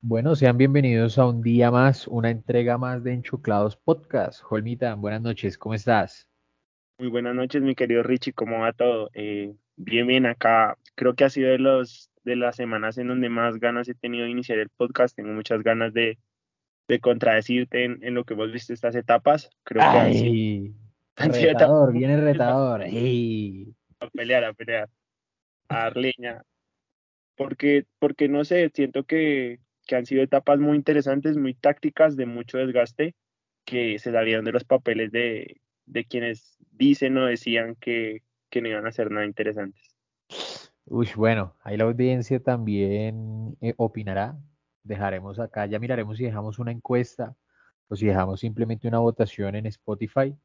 Bueno, sean bienvenidos a un día más, una entrega más de Enchuclados Podcast. Holmita, buenas noches, ¿cómo estás? Muy buenas noches, mi querido Richie, ¿cómo va todo? Eh, bien, bien, acá creo que ha sido de, los, de las semanas en donde más ganas he tenido de iniciar el podcast. Tengo muchas ganas de, de contradecirte en, lo que hemos visto estas etapas. Creo que Ay, retador, viene retador. A pelear, a pelear, a dar leña. Porque, porque no sé, siento que, que han sido etapas muy interesantes, muy tácticas, de mucho desgaste, que se salieron de los papeles de, de quienes dicen o decían que, que no iban a ser nada interesantes. Uy, bueno, ahí la audiencia también eh, opinará. Dejaremos acá, ya miraremos si dejamos una encuesta o si dejamos simplemente una votación en Spotify.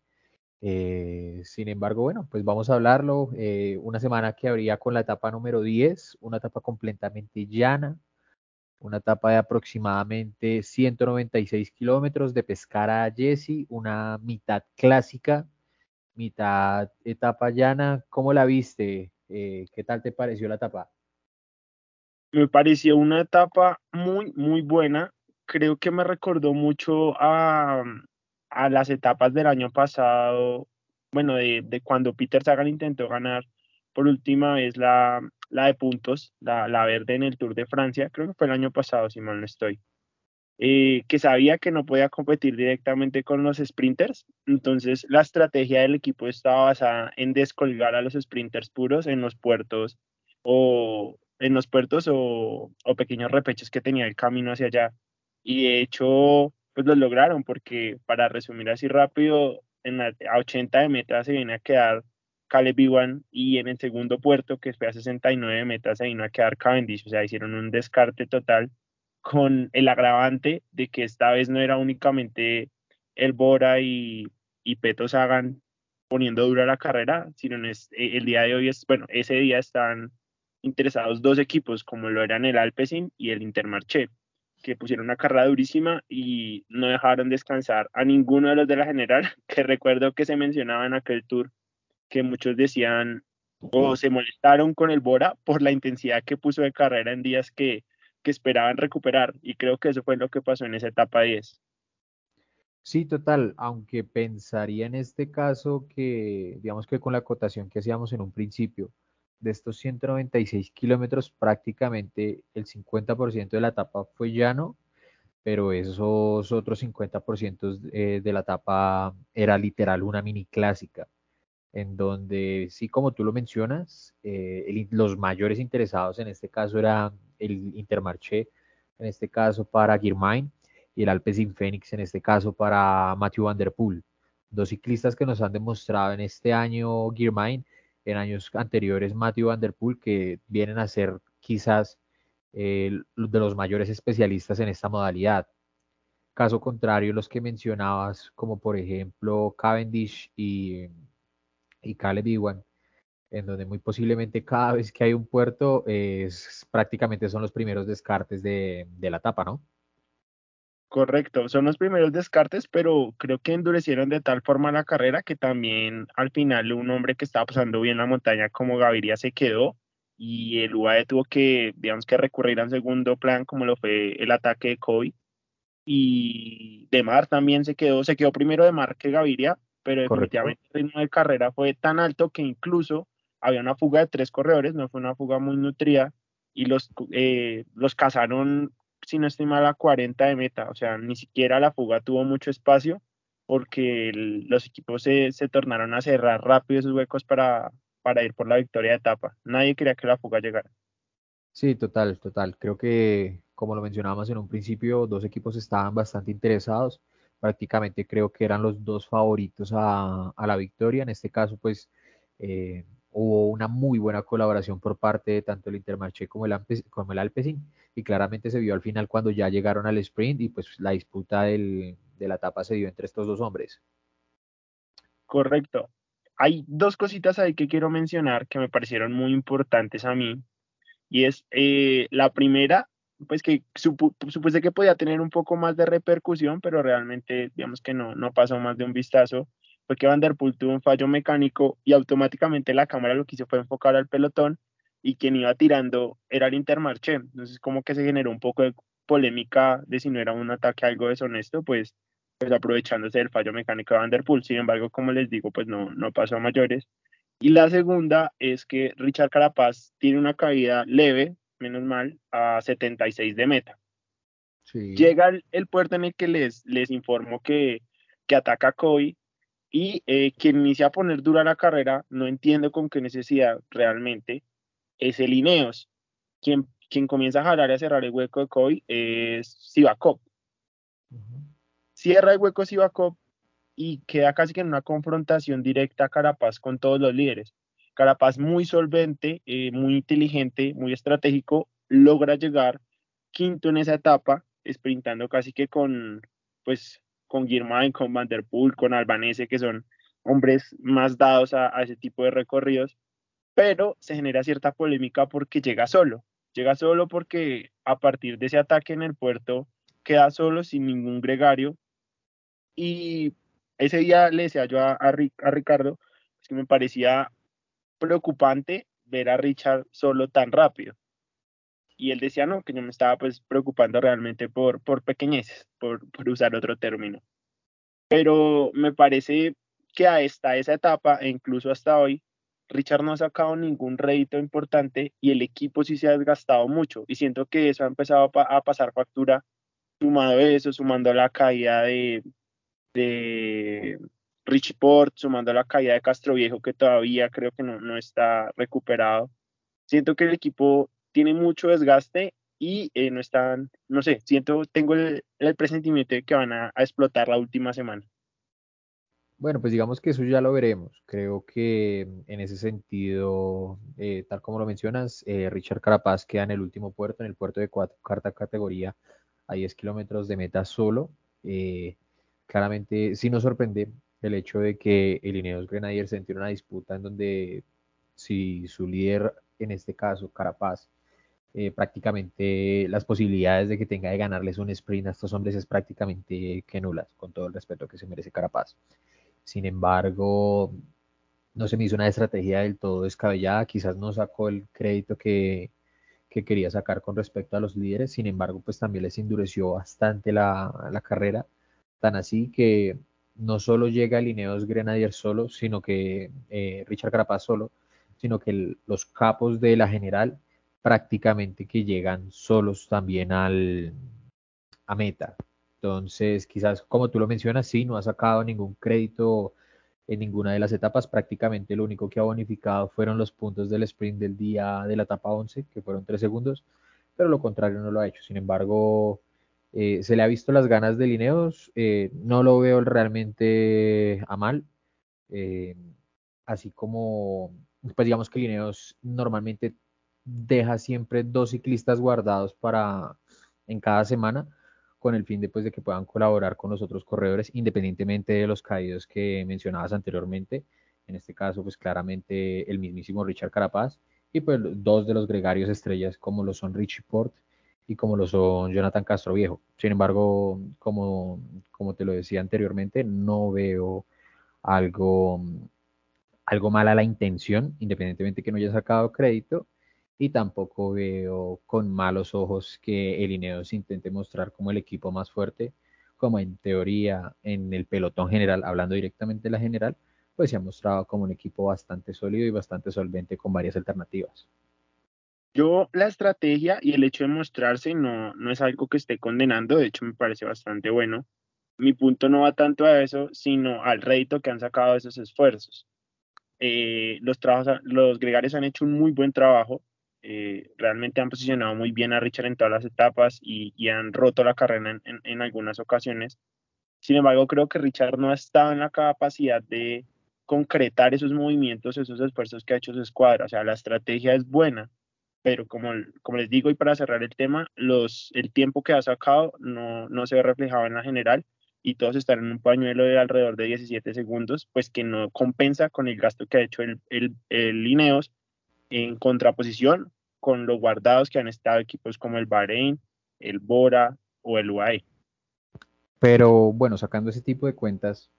Eh, sin embargo, bueno, pues vamos a hablarlo. Eh, una semana que habría con la etapa número 10, una etapa completamente llana, una etapa de aproximadamente 196 kilómetros de Pescara a Jesse, una mitad clásica, mitad etapa llana. ¿Cómo la viste? Eh, ¿Qué tal te pareció la etapa? Me pareció una etapa muy, muy buena. Creo que me recordó mucho a, a las etapas del año pasado, bueno, de, de cuando Peter Sagan intentó ganar por última vez la, la de puntos, la, la, verde en el Tour de Francia, creo que fue el año pasado, si mal no estoy, eh, que sabía que no podía competir directamente con los sprinters, entonces la estrategia del equipo estaba basada en descolgar a los sprinters puros en los puertos o en los puertos o, o pequeños repeches que tenía el camino hacia allá. Y de hecho, pues lo lograron, porque para resumir así rápido, en la, a 80 de meta se viene a quedar Caleb Iwan y en el segundo puerto, que fue a 69 metas, ahí no a quedar Cavendish, o sea, hicieron un descarte total con el agravante de que esta vez no era únicamente el Bora y, y Peto Sagan poniendo dura la carrera, sino en e, el día de hoy es, bueno, ese día están interesados dos equipos, como lo eran el Alpecin y el Intermarché, que pusieron una carrera durísima y no dejaron descansar a ninguno de los de la general, que recuerdo que se mencionaba en aquel tour que muchos decían o se molestaron con el Bora por la intensidad que puso de carrera en días que, que esperaban recuperar. Y creo que eso fue lo que pasó en esa etapa 10. Sí, total, aunque pensaría en este caso que, digamos que con la acotación que hacíamos en un principio, de estos 196 kilómetros, prácticamente el 50% de la etapa fue llano, pero esos otros 50% eh, de la etapa era literal una mini clásica en donde sí, como tú lo mencionas, eh, los mayores interesados en este caso eran el Intermarché, en este caso para Girmain, y el Alpecin Phoenix, en este caso para Matthew Van Der Poel. Dos ciclistas que nos han demostrado en este año Girmain, en años anteriores Matthew Van Der Poel, que vienen a ser quizás eh, de los mayores especialistas en esta modalidad. Caso contrario, los que mencionabas, como por ejemplo Cavendish y y Caleb Iwan, en donde muy posiblemente cada vez que hay un puerto es prácticamente son los primeros descartes de, la etapa, ¿no? Correcto, son los primeros descartes, pero creo que endurecieron de tal forma la carrera que también al final un hombre que estaba pasando bien la montaña como Gaviria se quedó y el UAE tuvo que, digamos que recurrir a un segundo plan como lo fue el ataque de Kobe. Y Demar también se quedó, se quedó primero Demar que Gaviria, pero definitivamente el ritmo de carrera fue tan alto que incluso había una fuga de tres corredores, no fue una fuga muy nutrida, y los, eh, los cazaron, si no estoy mal, a 40 de meta, o sea, ni siquiera la fuga tuvo mucho espacio porque los equipos se, se, tornaron a cerrar rápido esos huecos para, para ir por la victoria de etapa. Nadie quería que la fuga llegara. Sí, total, total. Creo que, como lo mencionábamos en un principio, dos equipos estaban bastante interesados prácticamente creo que eran los dos favoritos a, la victoria. En este caso, pues eh, hubo una muy buena colaboración por parte de tanto el Intermarché como el, el Alpecin y claramente se vio al final cuando ya llegaron al sprint y pues la disputa de la etapa se dio entre estos dos hombres. Correcto. Hay dos cositas ahí que quiero mencionar que me parecieron muy importantes a mí y es eh, la primera pues que supuse que podía tener un poco más de repercusión, pero realmente digamos que no, no pasó más de un vistazo. Fue que Vanderpool tuvo un fallo mecánico y automáticamente la cámara lo que hizo fue enfocar al pelotón y quien iba tirando era el Intermarché. Entonces como que se generó un poco de polémica de si no era un ataque algo deshonesto, pues, pues aprovechándose del fallo mecánico de Vanderpool. Sin embargo, como les digo, pues no, no pasó a mayores. Y la segunda es que Richard Carapaz tiene una caída leve, menos mal, a 76 de meta. Llega el, puerto en el que les, les informo que, que ataca a Kobe y eh, quien inicia a poner dura la carrera, no entiendo con qué necesidad realmente, es el Ineos. Quien, quien comienza a jalar y a cerrar el hueco de Kobe es Sivakov. Cierra el hueco Sivakov y queda casi que en una confrontación directa Carapaz con todos los líderes. Carapaz muy solvente, eh, muy inteligente, muy estratégico, logra llegar quinto en esa etapa, sprintando casi que con, pues, con Girmay, con Vanderpool, con Albanese, que son hombres más dados a, ese tipo de recorridos, pero se genera cierta polémica porque llega solo. Llega solo porque a partir de ese ataque en el puerto queda solo sin ningún gregario y ese día le decía yo a, a, Ricardo que me parecía preocupante ver a Richard solo tan rápido. Y él decía, no, que yo me estaba pues preocupando realmente por, por pequeñeces, por, por usar otro término. Pero me parece que a esta esa etapa e incluso hasta hoy, Richard no ha sacado ningún rédito importante y el equipo sí se ha desgastado mucho. Y siento que eso ha empezado a pasar factura, sumado eso, sumando la caída de, de Richie Port, sumando la caída de Castro Viejo, que todavía creo que no, no está recuperado. Siento que el equipo tiene mucho desgaste y eh, no están, no sé, siento, tengo el, presentimiento de que van a, explotar la última semana. Bueno, pues digamos que eso ya lo veremos. Creo que en ese sentido, eh, tal como lo mencionas, eh, Richard Carapaz queda en el último puerto, en el puerto de cuarta categoría, a 10 kilómetros de meta solo. claramente sí nos sorprende el hecho de que el Ineos Grenadiers entre una disputa en donde si su líder, en este caso Carapaz, eh, prácticamente las posibilidades de que tenga de ganarles un sprint a estos hombres es prácticamente que nulas, con todo el respeto que se merece Carapaz. Sin embargo, no se me hizo una estrategia del todo descabellada, quizás no sacó el crédito que, que quería sacar con respecto a los líderes, sin embargo, pues también les endureció bastante la, la carrera, tan así que no solo llega Lineos Grenadier solo, sino que eh, Richard Carapaz solo, sino que los capos de la general prácticamente que llegan solos también al, a meta. Entonces, quizás como tú lo mencionas, sí, no ha sacado ningún crédito en ninguna de las etapas. Prácticamente lo único que ha bonificado fueron los puntos del sprint del día de la etapa 11, que fueron 3 segundos, pero lo contrario no lo ha hecho. Sin embargo, eh, se le ha visto las ganas de Lineos, eh, no lo veo realmente a mal. Eh, así como, pues digamos que Lineos normalmente deja siempre dos ciclistas guardados para en cada semana con el fin de, pues, de que puedan colaborar con los otros corredores independientemente de los caídos que mencionabas anteriormente. En este caso, pues claramente el mismísimo Richard Carapaz y pues dos de los gregarios estrellas como lo son Richie Port y como lo son Jonathan Castro Viejo. Sin embargo, como, como te lo decía anteriormente, no veo algo, algo mal a la intención, independientemente que no haya sacado crédito, y tampoco veo con malos ojos que el Ineos intente mostrar como el equipo más fuerte, como en teoría en el pelotón general, hablando directamente de la general, pues se ha mostrado como un equipo bastante sólido y bastante solvente con varias alternativas. Yo la estrategia y el hecho de mostrarse no, no es algo que esté condenando, de hecho me parece bastante bueno. Mi punto no va tanto a eso, sino al rédito que han sacado esos esfuerzos. Eh, los, trabajos, los gregarios han hecho un muy buen trabajo, eh, realmente han posicionado muy bien a Richard en todas las etapas y, han roto la carrera en, algunas ocasiones. Sin embargo, creo que Richard no ha estado en la capacidad de concretar esos movimientos, esos esfuerzos que ha hecho su escuadra. O sea, la estrategia es buena, pero como, como les digo y para cerrar el tema, los, el tiempo que ha sacado no, no se ve reflejado en la general y todos están en un pañuelo de alrededor de 17 segundos, pues que no compensa con el gasto que ha hecho el, el, el Ineos en contraposición con los guardados que han estado equipos como el Bahrein, el Bora o el UAE. Pero bueno, sacando ese tipo de cuentas,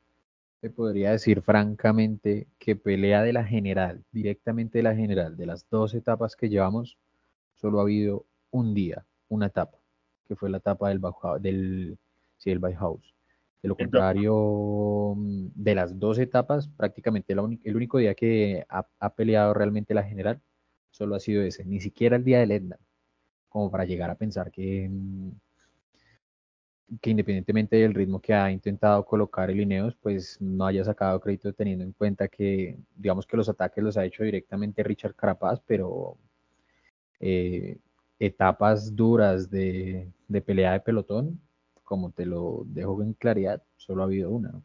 te podría decir francamente que pelea de la general, directamente de la general, de las dos etapas que llevamos, solo ha habido un día, una etapa, que fue la etapa del, sí, del House. De lo contrario, mm, de las dos etapas, prácticamente el único día que ha, peleado realmente la general solo ha sido ese, ni siquiera el día del Edna, como para llegar a pensar que, mm, que independientemente del ritmo que ha intentado colocar el Ineos, pues no haya sacado crédito teniendo en cuenta que, digamos que los ataques los ha hecho directamente Richard Carapaz, pero eh, etapas duras de, pelea de pelotón, como te lo dejo en claridad, solo ha habido una. ¿no?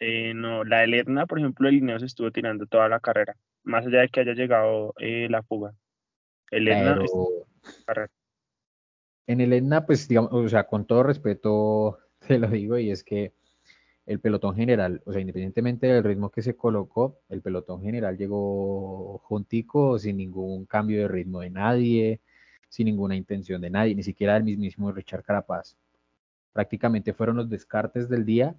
Eh, no, la de Etna, por ejemplo, el Ineos estuvo tirando toda la carrera, más allá de que haya llegado eh, la fuga. El Etna En el Etna, pues digamos, o sea, con todo respeto te lo digo, y es que el pelotón general, o sea, independientemente del ritmo que se colocó, el pelotón general llegó juntico, sin ningún cambio de ritmo de nadie, sin ninguna intención de nadie, ni siquiera del mismísimo Richard Carapaz. Prácticamente fueron los descartes del día,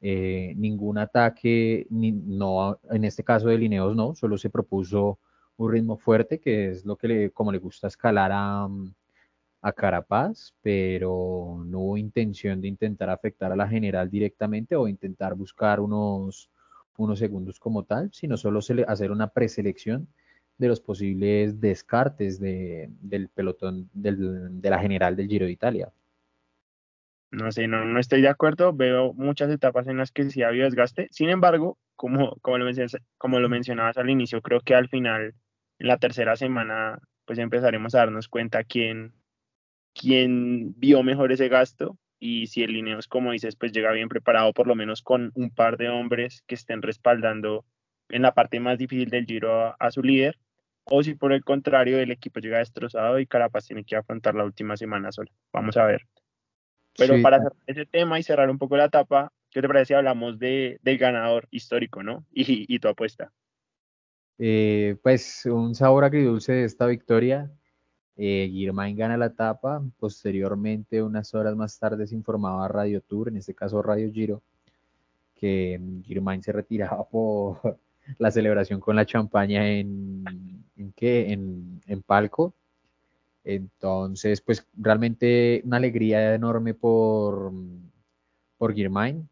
eh, ningún ataque, ni, no, en este caso de Lineos no, solo se propuso un ritmo fuerte, que es lo que le, como le gusta escalar a, a Carapaz, pero no hubo intención de intentar afectar a la general directamente o intentar buscar unos, unos segundos como tal, sino solo hacer una preselección de los posibles descartes del pelotón de la general del Giro de Italia. No sé, no, no estoy de acuerdo. Veo muchas etapas en las que sí ha habido desgaste. Sin embargo, como, como, lo, como lo mencionabas al inicio, creo que al final, en la tercera semana, pues empezaremos a darnos cuenta quién, quién vio mejor ese gasto y si el Lineos, como dices, pues llega bien preparado, por lo menos con un par de hombres que estén respaldando en la parte más difícil del giro a, su líder, o si por el contrario el equipo llega destrozado y Carapaz tiene que afrontar la última semana sola. Vamos a ver. Pero para cerrar ese tema y cerrar un poco la etapa, ¿qué te parece si hablamos de, del ganador histórico, ¿no? Y, y tu apuesta. Eh, pues un sabor agridulce de esta victoria eh, Girmain gana la etapa, posteriormente, unas horas más tarde, se informaba Radio Tour, en este caso Radio Giro, que Girmain se retiraba por la celebración con la champaña en, ¿en qué? En, en palco. Entonces, pues realmente una alegría enorme por, por Girmain.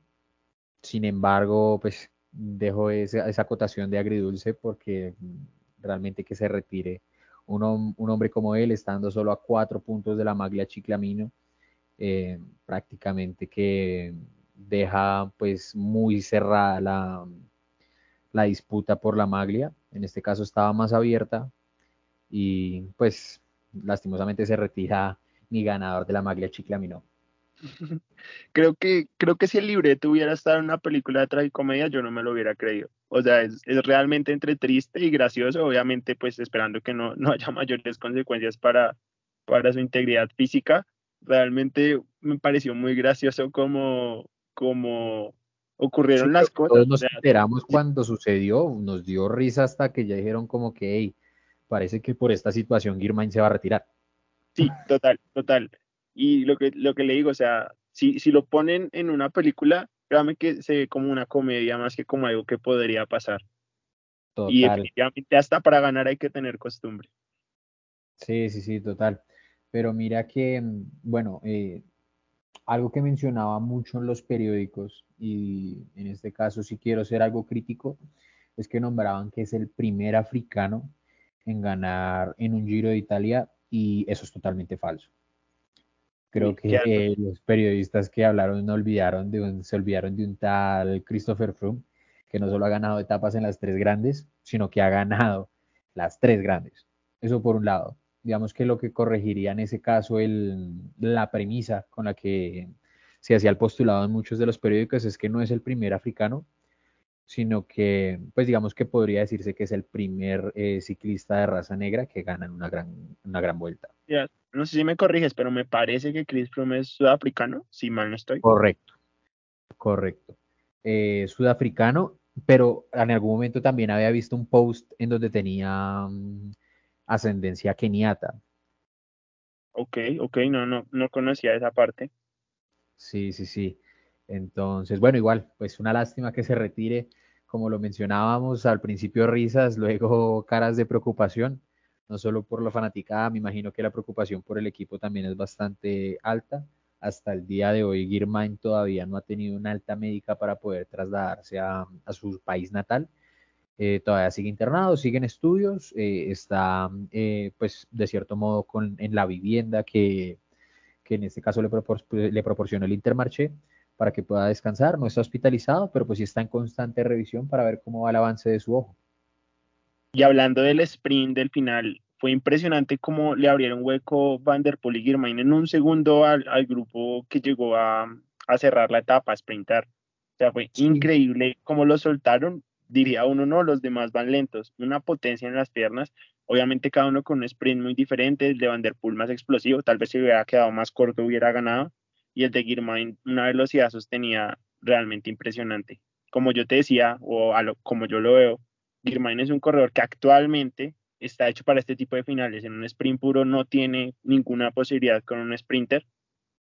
Sin embargo, pues dejo esa, esa acotación de agridulce porque realmente que se retire un, hombre como él, estando solo a cuatro puntos de la maglia Chiclamino, eh, prácticamente que deja pues muy cerrada la, la disputa por la maglia. En este caso estaba más abierta y pues lastimosamente se retira mi ganador de la maglia Chiclamino. Creo que, creo que si el libreto hubiera estado en una película de tragicomedia, yo no me lo hubiera creído. O sea, es, realmente entre triste y gracioso, obviamente, pues esperando que no, no haya mayores consecuencias para, para su integridad física. Realmente me pareció muy gracioso como, como ocurrieron las cosas. Todos nos enteramos cuando sucedió, nos dio risa hasta que ya dijeron como que, hey, parece que por esta situación Girmain se va a retirar. Sí, total, total. Y lo que, lo que le digo, o sea, si, si lo ponen en una película, créame que se ve como una comedia más que como algo que podría pasar. Y efectivamente hasta para ganar hay que tener costumbre. Sí, sí, sí, total. Pero mira que, mm, bueno, eh, algo que mencionaba mucho en los periódicos, y en este caso si quiero ser algo crítico, es que nombraban que es el primer africano en ganar en un Giro de Italia y eso es totalmente falso. Creo que los periodistas que hablaron no olvidaron de un, se olvidaron de un tal Christopher Froome, que no solo ha ganado etapas en las tres grandes, sino que ha ganado las tres grandes. Eso por un lado. Digamos que lo que corregiría en ese caso el, la premisa con la que se hacía el postulado en muchos de los periódicos es que no es el primer africano, sino que, pues digamos que podría decirse que es el primer eh, ciclista de raza negra que gana en una gran, una gran vuelta no sé si me corriges, pero me parece que Chris Froome es sudafricano, si mal no estoy. Correcto, correcto. Eh, sudafricano, pero en algún momento también había visto un post en donde tenía mm, ascendencia keniata. Ok, ok, no, no, no conocía esa parte. Sí, sí, sí. Entonces, bueno, igual, pues una lástima que se retire. Como lo mencionábamos al principio, risas, luego caras de preocupación, no solo por la fanaticada, me imagino que la preocupación por el equipo también es bastante alta. Hasta el día de hoy, Girmain todavía no ha tenido una alta médica para poder trasladarse a, su país natal. Eh, todavía sigue internado, sigue en estudios, eh, está, eh, pues, de cierto modo, con, en la vivienda que, que en este caso le, le proporcionó el Intermarché para que pueda descansar. No está hospitalizado, pero pues sí está en constante revisión para ver cómo va el avance de su ojo. Y hablando del sprint del final, fue impresionante cómo le abrieron hueco Van der Poel y Girmain en un segundo al, grupo que llegó a, cerrar la etapa, a sprintar. O sea, fue increíble cómo lo soltaron. Diría uno, no, los demás van lentos. Una potencia en las piernas. Obviamente cada uno con un sprint muy diferente. El de Van der Poel más explosivo. Tal vez si hubiera quedado más corto hubiera ganado y el de Girmain una velocidad sostenida realmente impresionante. Como yo te decía, o como yo lo veo, Girmain es un corredor que actualmente está hecho para este tipo de finales. En un sprint puro no tiene ninguna posibilidad con un sprinter,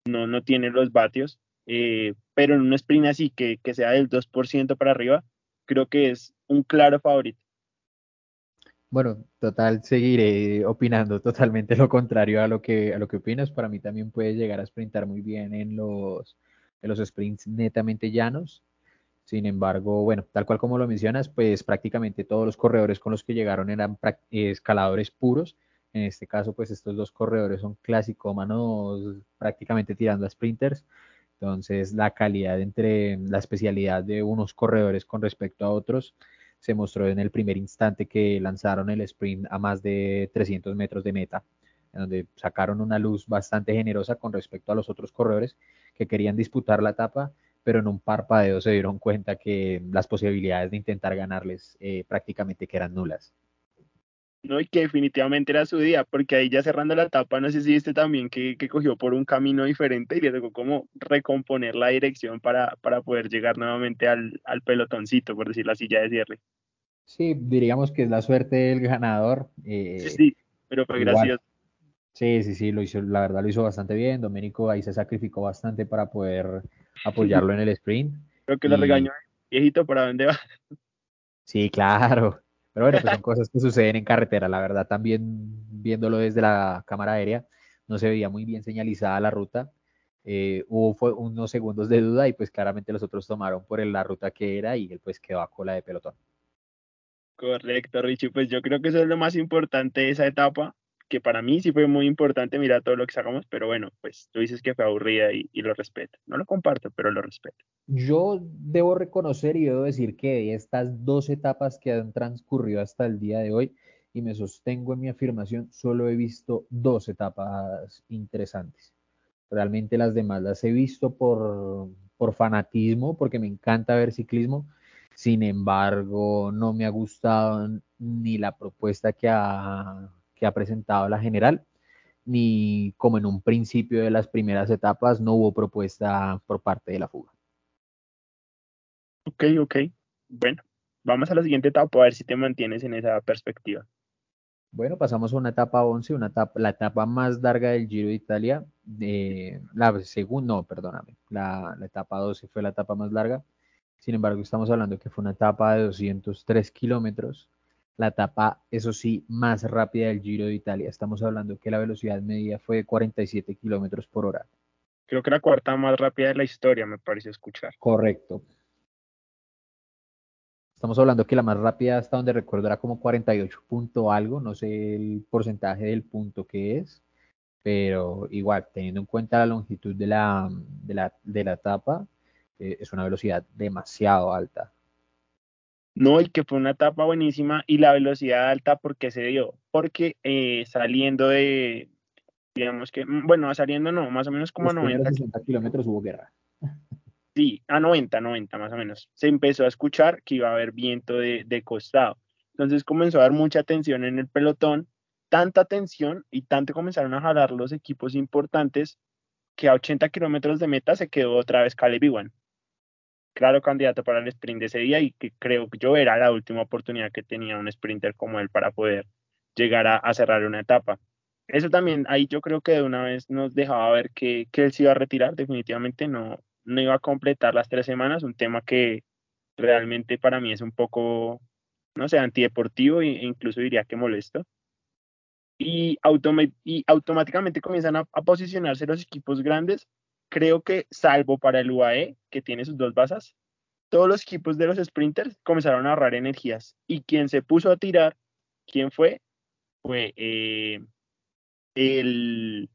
no, no tiene los vatios, eh, pero en un sprint así que, que sea del 2% para arriba, creo que es un claro favorito. Bueno, total, seguiré opinando totalmente lo contrario a lo que, a lo que opinas. Para mí también puede llegar a sprintar muy bien en los, en los sprints netamente llanos. Sin embargo, bueno, tal cual como lo mencionas, pues prácticamente todos los corredores con los que llegaron eran escaladores puros. En este caso, pues estos dos corredores son clasicómanos prácticamente tirando a sprinters. Entonces, la calidad entre la especialidad de unos corredores con respecto a otros se mostró en el primer instante que lanzaron el sprint a más de 300 metros de meta, en donde sacaron una luz bastante generosa con respecto a los otros corredores que querían disputar la etapa, pero en un parpadeo se dieron cuenta que las posibilidades de intentar ganarles eh, prácticamente eran nulas. No, y que definitivamente era su día, porque ahí ya cerrando la etapa, no sé si viste también que, cogió por un camino diferente y le tocó como recomponer la dirección para, para poder llegar nuevamente al, al pelotoncito, por decirlo así, ya de cierre. Sí, diríamos que es la suerte del ganador. Eh, sí, pero fue gracioso. Sí, sí, sí, lo hizo, la verdad lo hizo bastante bien. Domenico ahí se sacrificó bastante para poder apoyarlo en el sprint. Creo que lo regañó, viejito, ¿para dónde va? Sí, claro. Pero bueno, pues son cosas que suceden en carretera. La verdad, también viéndolo desde la cámara aérea, no se veía muy bien señalizada la ruta. Eh, hubo fue unos segundos de duda y pues claramente los otros tomaron por la ruta que era y él pues quedó a cola de pelotón. Correcto, Richie. Pues yo creo que eso es lo más importante de esa etapa, que para mí sí fue muy importante mirar todo lo que sacamos, pero bueno, pues tú dices que fue aburrida y, lo respeto. No lo comparto, pero lo respeto. Yo debo reconocer y debo decir que de estas dos etapas que han transcurrido hasta el día de hoy, y me sostengo en mi afirmación, solo he visto dos etapas interesantes. Realmente las demás las he visto por, por fanatismo, porque me encanta ver ciclismo. Sin embargo, no me ha gustado ni la propuesta que ha que ha presentado la general, ni como en un principio de las primeras etapas no hubo propuesta por parte de la fuga. Ok, ok. Bueno, vamos a la siguiente etapa a ver si te mantienes en esa perspectiva. Bueno, pasamos a una etapa 11, una etapa, la etapa más larga del Giro de Italia. Eh, la segunda, no, perdóname, la, la, etapa 12 fue la etapa más larga. Sin embargo, estamos hablando que fue una etapa de 203 kilómetros la etapa, eso sí, más rápida del Giro de Italia. Estamos hablando que la velocidad media fue de 47 kilómetros por hora. Creo que la cuarta más rápida de la historia, me parece escuchar. Correcto. Estamos hablando que la más rápida hasta donde recuerdo era como 48 punto algo, no sé el porcentaje del punto que es, pero igual, teniendo en cuenta la longitud de la, de la, de la etapa, eh, es una velocidad demasiado alta. No, y que fue una etapa buenísima y la velocidad alta, porque se dio? Porque eh, saliendo de, digamos que, mm, bueno, saliendo no, más o menos como a 90 kilómetros hubo guerra. Sí, a 90, 90 más o menos. Se empezó a escuchar que iba a haber viento de, de costado. Entonces comenzó a haber mucha tensión en el pelotón, tanta tensión y tanto comenzaron a jalar los equipos importantes que a 80 kilómetros de meta se quedó otra vez Caleb Iwan claro candidato para el sprint de ese día y que creo que yo era la última oportunidad que tenía un sprinter como él para poder llegar a, cerrar una etapa. eso también, ahí yo creo que de una vez nos dejaba ver que, que él se iba a retirar, definitivamente no, no iba a completar las tres semanas, un tema que realmente para mí es un poco, no sé, antideportivo e incluso diría que molesto. Y, y automáticamente comienzan a, posicionarse los equipos grandes. Creo que salvo para el UAE, que tiene sus dos basas, todos los equipos de los sprinters comenzaron a ahorrar energías. Y quien se puso a tirar, ¿quién fue? Fue eh, el,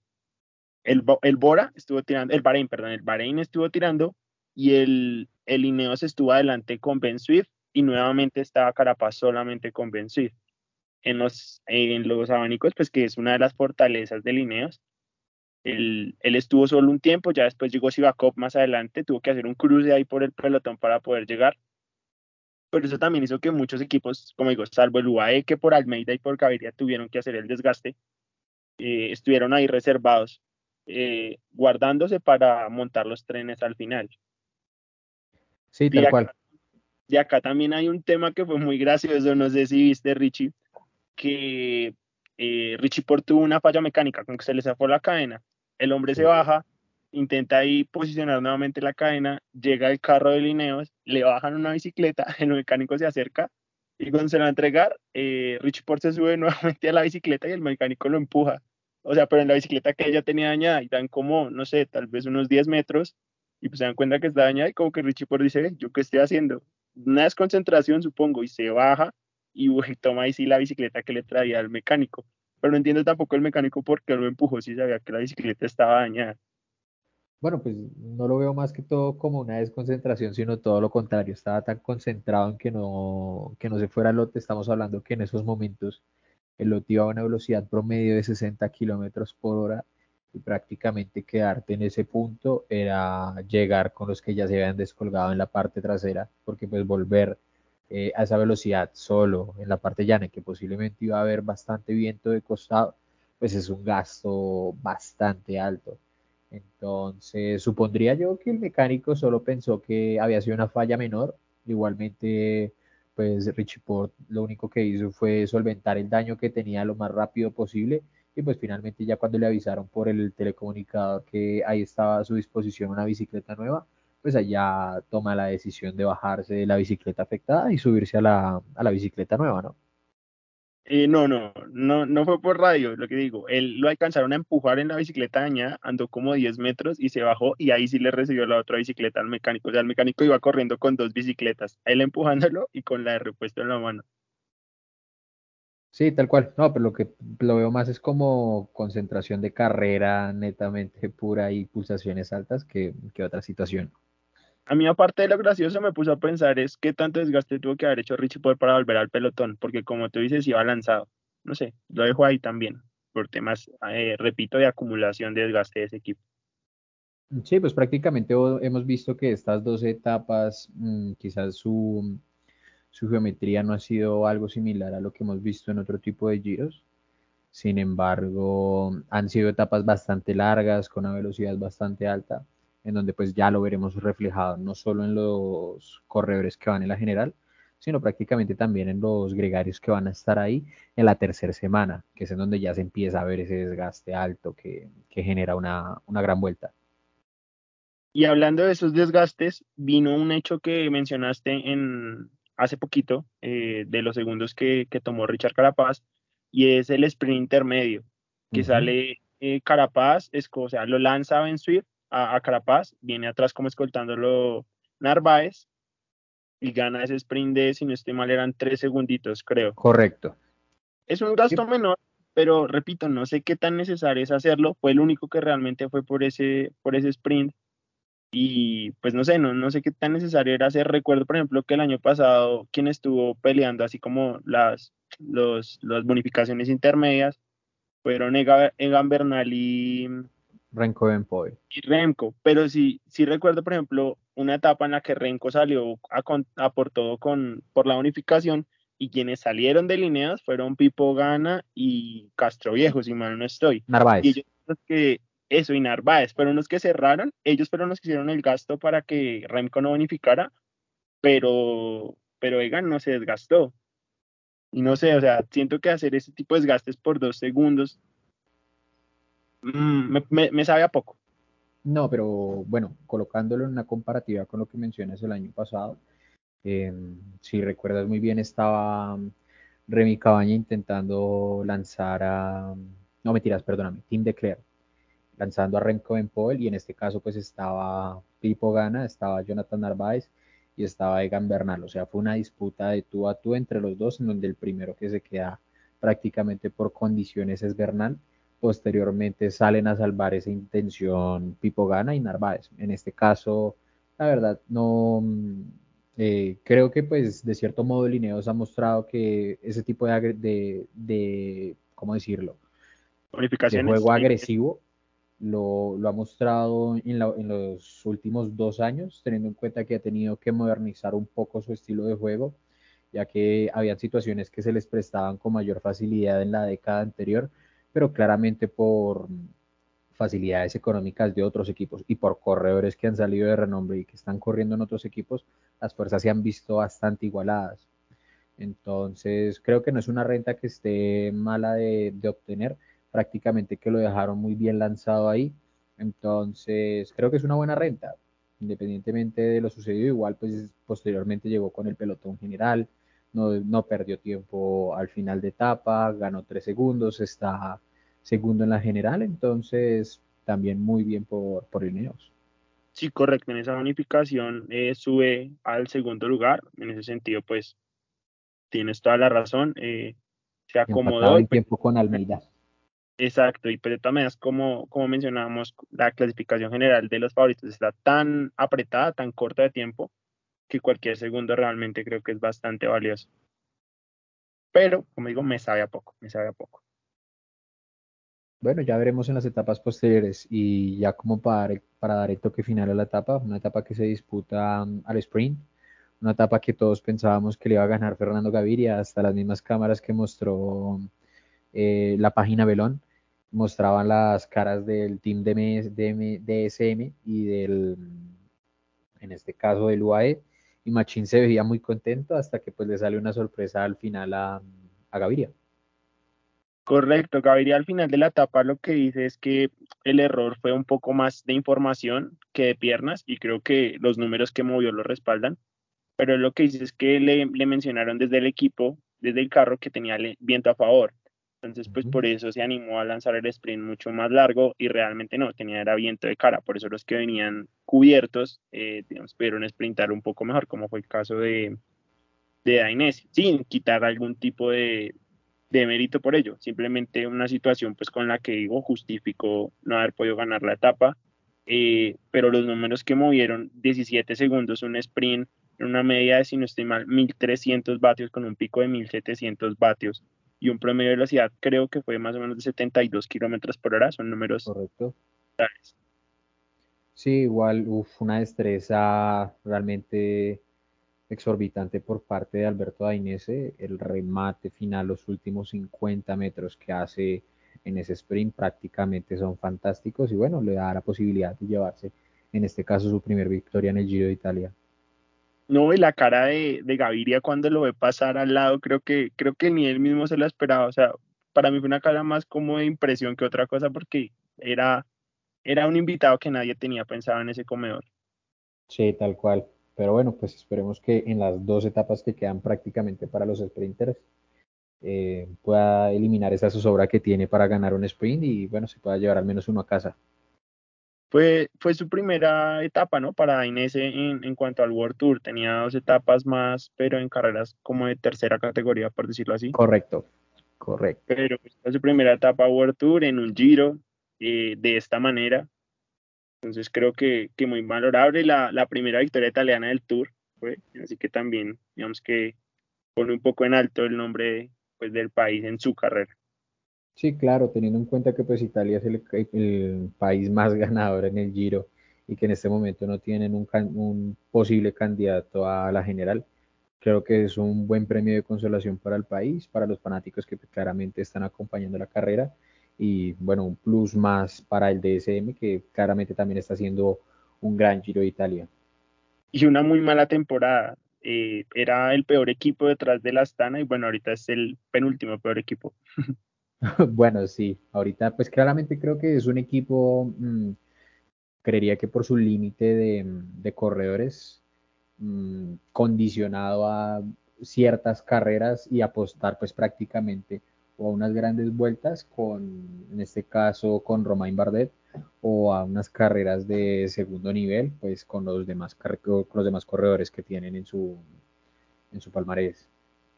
el, el, Bora estuvo tirando, el Bahrein, perdón, el Bahrein estuvo tirando y el, el Ineos estuvo adelante con Ben Swift y nuevamente estaba Carapaz solamente con Ben Swift. En los, en los abanicos, pues que es una de las fortalezas del Ineos, él, él, estuvo solo un tiempo, ya después llegó Sivakov más adelante, tuvo que hacer un cruce ahí por el pelotón para poder llegar. Pero eso también hizo que muchos equipos, como digo, salvo el UAE, que por Almeida y por Gaviria tuvieron que hacer el desgaste, eh, estuvieron ahí reservados, eh, guardándose para montar los trenes al final. Sí, tal cual. Y acá también hay un tema que fue muy gracioso, no sé si viste, Richie, que eh, Richie Port tuvo una falla mecánica, con que se le zafó la cadena. El hombre se baja, intenta ahí posicionar nuevamente la cadena, llega el carro de Lineos, le bajan una bicicleta, el mecánico se acerca y cuando se la va a entregar, eh, Richie Port se sube nuevamente a la bicicleta y el mecánico lo empuja. O sea, pero en la bicicleta que ella tenía dañada y dan como, no sé, tal vez unos 10 metros y pues se dan cuenta que está dañada y como que Richie Port dice, ¿yo qué estoy haciendo? Una desconcentración, supongo, y se baja y toma ahí sí la bicicleta que le traía al mecánico. Pero no entiendo tampoco el mecánico por qué lo empujó si sabía que la bicicleta estaba dañada. Bueno, pues no lo veo más que todo como una desconcentración, sino todo lo contrario. Estaba tan concentrado en que no, que no se fuera el lote. Estamos hablando que en esos momentos el lote iba a una velocidad promedio de 60 kilómetros por hora y prácticamente quedarte en ese punto era llegar con los que ya se habían descolgado en la parte trasera, porque pues volver eh, a esa velocidad solo en la parte llana, que posiblemente iba a haber bastante viento de costado, pues es un gasto bastante alto. Entonces, supondría yo que el mecánico solo pensó que había sido una falla menor. Igualmente, pues Richie Port lo único que hizo fue solventar el daño que tenía lo más rápido posible. Y pues finalmente ya cuando le avisaron por el telecomunicador que ahí estaba a su disposición una bicicleta nueva, pues allá toma la decisión de bajarse de la bicicleta afectada y subirse a la, a la bicicleta nueva, ¿no? Eh, no, no, no, no fue por radio, lo que digo. Él lo alcanzaron a empujar en la bicicleta dañada, andó como 10 metros y se bajó y ahí sí le recibió la otra bicicleta al mecánico. O sea, el mecánico iba corriendo con dos bicicletas, él empujándolo y con la de repuesto en la mano. Sí, tal cual. No, pero lo que lo veo más es como concentración de carrera netamente pura y pulsaciones altas que, que otra situación a mí aparte de lo gracioso me puse a pensar es qué tanto desgaste tuvo que haber hecho Richie Porte para volver al pelotón, porque como tú dices, iba lanzado. No sé, lo dejo ahí también, por temas, eh, repito, de acumulación de desgaste de ese equipo. Sí, pues prácticamente hemos visto que estas dos etapas, mm, quizás su, su geometría no ha sido algo similar a lo que hemos visto en otro tipo de giros. Sin embargo, han sido etapas bastante largas, con una velocidad bastante alta en donde pues ya lo veremos reflejado no solo en los corredores que van en la general, sino prácticamente también en los gregarios que van a estar ahí en la tercera semana, que es en donde ya se empieza a ver ese desgaste alto que, genera una, gran vuelta. Y hablando de esos desgastes, vino un hecho que mencionaste en hace poquito, eh, de los segundos que, tomó Richard Carapaz, y es el sprint intermedio, que sale eh, Carapaz, es, o sea, lo lanza Ben Swift a, Carapaz, viene atrás como escoltándolo Narváez y gana ese sprint de, si no estoy mal, eran tres segunditos, creo. Correcto. Es un gasto menor, pero repito, no sé qué tan necesario es hacerlo. Fue el único que realmente fue por ese, por ese sprint. Y pues no sé, no, no sé qué tan necesario era hacer. Recuerdo, por ejemplo, que el año pasado quien estuvo peleando así como las, los, las bonificaciones intermedias fueron Egan Bernal y, Renko Benpoy. Y Remco, pero sí, sí recuerdo, por ejemplo, una etapa en la que Renko salió a, por todo con, por la unificación y quienes salieron de Lineas fueron Pipo Gana y Castro Viejo, si mal no estoy. Narváez. Y ellos que, eso, y Narváez, fueron los que cerraron, ellos fueron los que hicieron el gasto para que Remco no unificara, pero, pero Egan no se desgastó. Y no sé, o sea, siento que hacer ese tipo de desgastes por dos segundos mm, me, sabe a poco. No, pero bueno, colocándolo en una comparativa con lo que mencionas el año pasado, eh, si recuerdas muy bien, estaba Remy Cabaña intentando lanzar a, no mentiras, perdóname, Tim Declare, lanzando a Remco en pole y en este caso pues estaba Pipo Gana, estaba Jonathan Narváez y estaba Egan Bernal, o sea, fue una disputa de tú a tú entre los dos en donde el primero que se queda prácticamente por condiciones es Bernal, posteriormente salen a salvar esa intención Pipo Gana y Narváez, en este caso la verdad no eh, creo que pues de cierto modo Lineos ha mostrado que ese tipo de, de, de ¿cómo decirlo? De juego agresivo lo, lo ha mostrado en, en, los últimos dos años, teniendo en cuenta que ha tenido que modernizar un poco su estilo de juego, ya que había situaciones que se les prestaban con mayor facilidad en la década anterior, pero claramente por facilidades económicas de otros equipos y por corredores que han salido de renombre y que están corriendo en otros equipos, las fuerzas se han visto bastante igualadas. Entonces, creo que no es una renta que esté mala de, obtener, prácticamente que lo dejaron muy bien lanzado ahí. Entonces, creo que es una buena renta, independientemente de lo sucedido. Igual, pues posteriormente llegó con el pelotón general, no, no perdió tiempo al final de etapa, ganó tres segundos, está segundo en la general, entonces también muy bien por, por Ineos. Sí, correcto, en esa bonificación eh, sube al segundo lugar, en ese sentido pues tienes toda la razón, eh, se acomodó. el tiempo con Almeida. Exacto, y pues todas maneras, como, como mencionábamos, la clasificación general de los favoritos está tan apretada, tan corta de tiempo, que cualquier segundo realmente creo que es bastante valioso. Pero, como digo, me sabe a poco, me sabe a poco. Bueno, ya veremos en las etapas posteriores y ya como para, para dar el toque final a la etapa, una etapa que se disputa um, al sprint, una etapa que todos pensábamos que le iba a ganar Fernando Gaviria, hasta las mismas cámaras que mostró eh, la página Belón, mostraban las caras del team de DSM y del, en este caso del UAE, y Machín se veía muy contento hasta que pues le sale una sorpresa al final a, a Gaviria. Correcto, Gabriel al final de la etapa lo que dice es que el error fue un poco más de información que de piernas y creo que los números que movió lo respaldan, pero lo que dice es que le, mencionaron desde el equipo, desde el carro que tenía viento a favor, entonces pues por eso se animó a lanzar el sprint mucho más largo y realmente no, tenía era viento de cara, por eso los que venían cubiertos, eh, digamos, pudieron sprintar un poco mejor, como fue el caso de, de Dainese, sin quitar algún tipo de, de mérito por ello, simplemente una situación pues con la que digo justificó no haber podido ganar la etapa, eh, pero los números que movieron 17 segundos, un sprint en una media de, si no estoy mal, 1300 vatios con un pico de 1700 vatios y un promedio de velocidad creo que fue más o menos de 72 kilómetros por hora, son números correcto. Sí, igual, uf, una destreza realmente exorbitante por parte de Alberto Dainese, el remate final, los últimos 50 metros que hace en ese sprint prácticamente son fantásticos y bueno, le da la posibilidad de llevarse en este caso su primer victoria en el Giro de Italia. No, y la cara de, de Gaviria cuando lo ve pasar al lado, creo que, creo que ni él mismo se lo esperaba. O sea, para mí fue una cara más como de impresión que otra cosa porque era, era un invitado que nadie tenía pensado en ese comedor. Sí, tal cual. Pero bueno, pues esperemos que en las dos etapas que quedan prácticamente para los sprinters eh, pueda eliminar esa zozobra que tiene para ganar un sprint y bueno, se pueda llevar al menos uno a casa. Fue, fue su primera etapa, ¿no? Para Inés en, en cuanto al World Tour. Tenía dos etapas más, pero en carreras como de tercera categoría, por decirlo así. Correcto, correcto. Pero fue su primera etapa World Tour en un Giro eh, de esta manera. Entonces creo que, que muy valorable la, la, primera victoria italiana del Tour, fue, así que también digamos que pone un poco en alto el nombre pues, del país en su carrera. Sí, claro, teniendo en cuenta que pues Italia es el, país más ganador en el Giro y que en este momento no tienen un, posible candidato a la general, creo que es un buen premio de consolación para el país, para los fanáticos que claramente están acompañando la carrera y bueno, un plus más para el DSM que claramente también está haciendo un gran Giro de Italia. Y una muy mala temporada. Eh, era el peor equipo detrás de la Astana y bueno, ahorita es el penúltimo peor equipo. Bueno, sí, ahorita pues claramente creo que es un equipo, mm, creería que por su límite de, mm, corredores, mm, condicionado a ciertas carreras y apostar pues prácticamente o a unas grandes vueltas con, en este caso, con Romain Bardet o a unas carreras de segundo nivel, pues con los demás, los demás corredores que tienen en su, en su palmarés.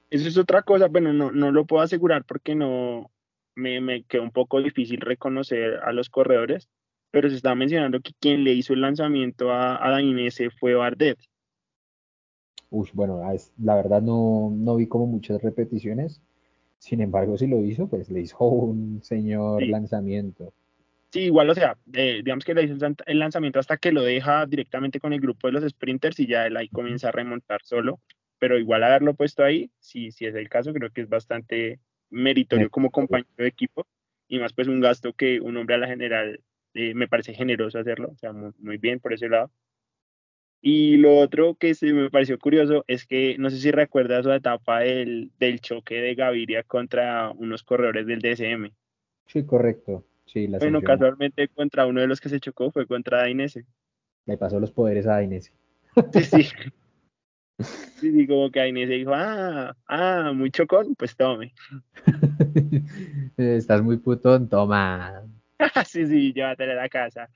Eso es otra cosa, bueno, no, no lo puedo asegurar porque no me, me quedó un poco difícil reconocer a los corredores, pero se estaba mencionando que quien le hizo el lanzamiento a, a Dainese fue Bardet. Uy, bueno, la verdad no, no vi como muchas repeticiones, sin embargo, si lo hizo, pues le hizo un señor lanzamiento. Sí, igual, o sea, eh, digamos que le hizo el lanzamiento hasta que lo deja directamente con el grupo de los sprinters y ya él ahí comienza a remontar solo, pero igual haberlo puesto ahí, si, si es el caso, creo que es bastante meritorio como compañero de equipo y más pues un gasto que un hombre a la general eh, me parece generoso hacerlo, o sea, muy, muy bien por ese lado. Y lo otro que se me pareció curioso es que no sé si recuerdas la etapa del, del choque de Gaviria contra unos corredores del DSM. Sí, correcto. Sí, bueno, casualmente contra uno de los que se chocó fue contra Dainese. Le pasó los poderes a Dainese. Sí, sí. Sí, como que Dainese dijo, ah, ah, muy chocón, pues tome. Estás muy putón, toma. sí, sí, llévatela a la casa.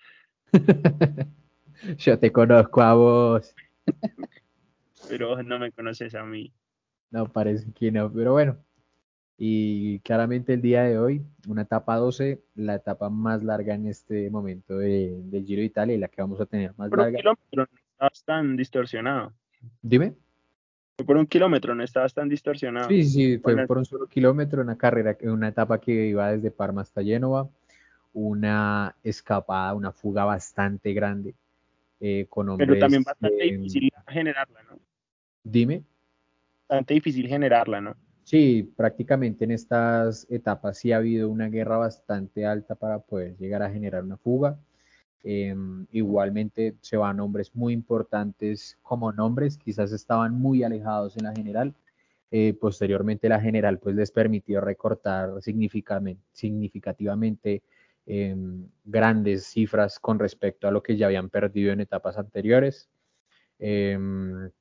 Yo te conozco a vos. Pero no me conoces a mí. No, parece que no, pero bueno. Y claramente el día de hoy, una etapa 12, la etapa más larga en este momento de, del Giro de Italia y la que vamos a tener más larga. un kilómetro no estabas tan distorsionado. Dime. Por un kilómetro no estabas tan distorsionado. Sí, sí, fue por un solo kilómetro, una carrera, una etapa que iba desde Parma hasta Génova, una escapada, una fuga bastante grande eh, Pero también bastante difícil generarla, ¿no? Dime. Bastante difícil generarla, ¿no? Sí, prácticamente en estas etapas sí ha habido una guerra bastante alta para poder llegar a generar una fuga. Em, igualmente se van nombres muy importantes como nombres, quizás estaban muy alejados en la general. Eh, posteriormente la general pues les permitió recortar significativamente Em, grandes cifras con respecto a lo que ya habían perdido en etapas anteriores. Em,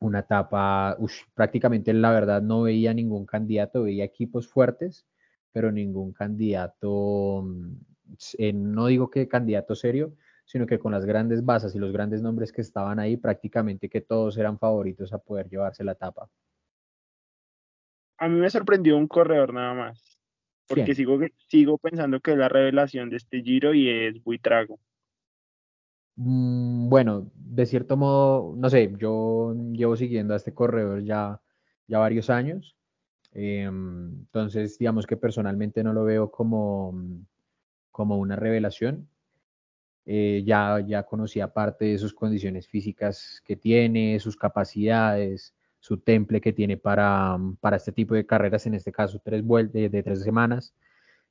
una etapa, prácticamente la verdad no veía ningún candidato, veía equipos fuertes, pero ningún candidato, mm, no digo que candidato serio, sino que con las grandes bases y los grandes nombres que estaban ahí, prácticamente que todos eran favoritos a poder llevarse la etapa. A mí me sorprendió un corredor nada más porque sigo, sigo pensando que es la revelación de este giro y es Buitrago. Mm, bueno, de cierto modo, no sé, yo llevo siguiendo a este corredor ya, ya varios años. Em, entonces, digamos que personalmente no lo veo como, como una revelación. Eh, ya, ya conocía parte de sus condiciones físicas que tiene, sus capacidades, su temple que tiene para, para este tipo de carreras, en este caso tres vueltas de, tres semanas.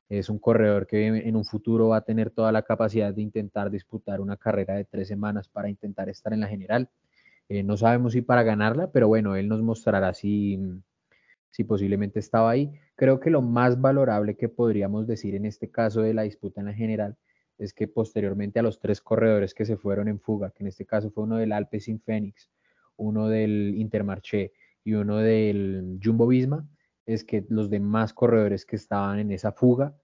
Es un corredor que en un futuro va a tener toda la capacidad de intentar disputar una carrera de tres semanas para intentar estar en la general. Eh, no sabemos si para ganarla, pero bueno, él nos mostrará si, si posiblemente estaba ahí. Creo que lo más valorable que podríamos decir en este caso de la disputa en la general es que posteriormente a los tres corredores que se fueron en fuga, que en este caso fue uno del Alpes sin Fénix, uno del Intermarché y uno del Jumbo Visma, es que los demás corredores que estaban en esa fuga,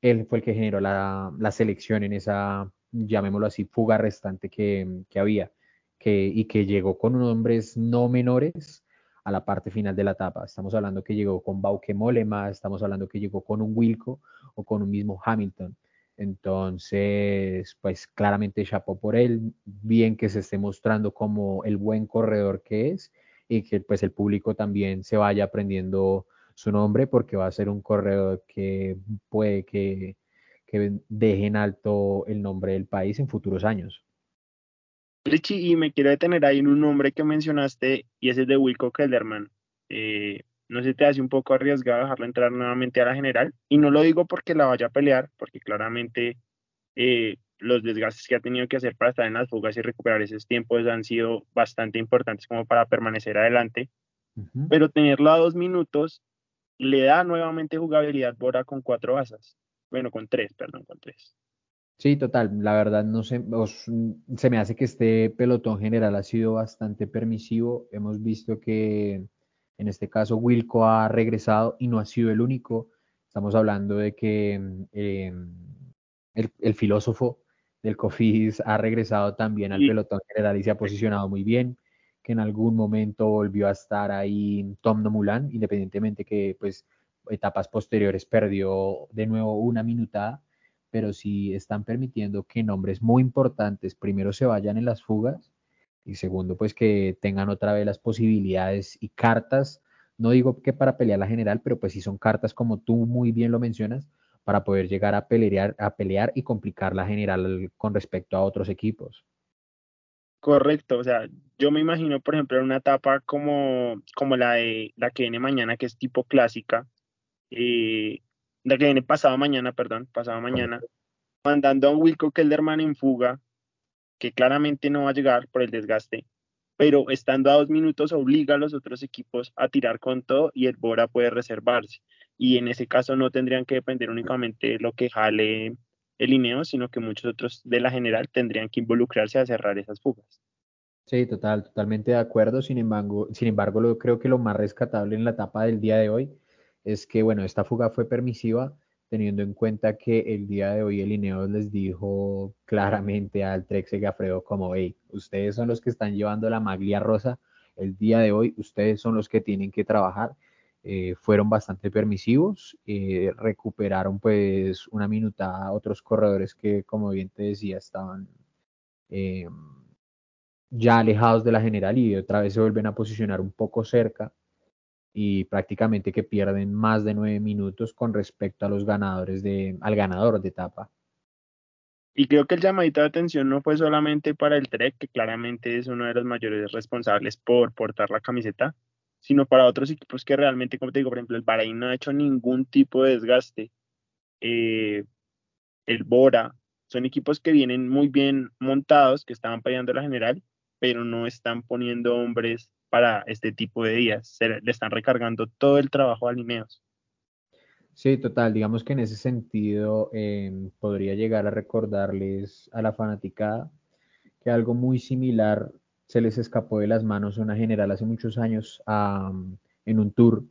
él fue el que generó la, selección en esa, llamémoslo así, fuga restante que, había, que, y que llegó con hombres no menores a la parte final de la etapa. Estamos hablando que llegó con Bauke Molema, estamos hablando que llegó con un Wilco o con un mismo Hamilton. Entonces, pues claramente chapó por él, bien que se esté mostrando como el buen corredor que es y que pues el público también se vaya aprendiendo su nombre porque va a ser un corredor que puede que, deje en alto el nombre del país en futuros años. Richie, y me quiero detener ahí en un nombre que mencionaste y ese es de Wilco Kelderman. Eh, no se te hace un poco arriesgado dejarlo entrar nuevamente a la general. Y no lo digo porque la vaya a pelear, porque claramente eh, los desgastes que ha tenido que hacer para estar en las fugas y recuperar esos tiempos han sido bastante importantes como para permanecer adelante. Pero tenerlo a dos minutos le da nuevamente jugabilidad Bora con cuatro asas. Bueno, con tres, perdón, con tres. Sí, total. La verdad, no sé, se me hace que este pelotón general ha sido bastante permisivo. Hemos visto que en este caso Wilco ha regresado y no ha sido el único. Estamos hablando de que em, el, filósofo del COFIS ha regresado también al pelotón general y se ha posicionado muy bien, que en algún momento volvió a estar ahí Tom Nomulan, independientemente que pues etapas posteriores perdió de nuevo una minutada, pero si están permitiendo que nombres muy importantes primero se vayan en las fugas y segundo pues que tengan otra vez las posibilidades y cartas, no digo que para pelear la general, pero pues si son cartas como tú muy bien lo mencionas, para poder llegar a pelear, a pelear y complicar la general con respecto a otros equipos. Correcto, o sea, yo me imagino, por ejemplo, en una etapa como, como la de la que viene mañana, que es tipo clásica, eh, la que viene pasado mañana, perdón, pasado mañana, mandando a un Wilco Kelderman en fuga, que claramente no va a llegar por el desgaste, pero estando a dos minutos obliga a los otros equipos a tirar con todo y el Bora puede reservarse y en ese caso no tendrían que depender únicamente de lo que jale el INEO, sino que muchos otros de la general tendrían que involucrarse a cerrar esas fugas. Sí, total, totalmente de acuerdo. Sin embargo, sin embargo, lo, creo que lo más rescatable en la etapa del día de hoy es que, bueno, esta fuga fue permisiva, teniendo en cuenta que el día de hoy el INEO les dijo claramente al Trex y Gafredo como, hey, ustedes son los que están llevando la maglia rosa, el día de hoy ustedes son los que tienen que trabajar eh, fueron bastante permisivos, eh, recuperaron pues una minuta a otros corredores que como bien te decía estaban eh, ya alejados de la general y otra vez se vuelven a posicionar un poco cerca y prácticamente que pierden más de nueve minutos con respecto a los ganadores de, al ganador de etapa. Y creo que el llamadito de atención no fue solamente para el Trek, que claramente es uno de los mayores responsables por portar la camiseta, sino para otros equipos que realmente, como te digo, por ejemplo, el Bahrein no ha hecho ningún tipo de desgaste. Eh, el Bora, son equipos que vienen muy bien montados, que estaban peleando la general, pero no están poniendo hombres para este tipo de días. le están recargando todo el trabajo a alineos. Sí, total. Digamos que en ese sentido em, podría llegar a recordarles a la fanaticada que algo muy similar se les escapó de las manos una general hace muchos años en un tour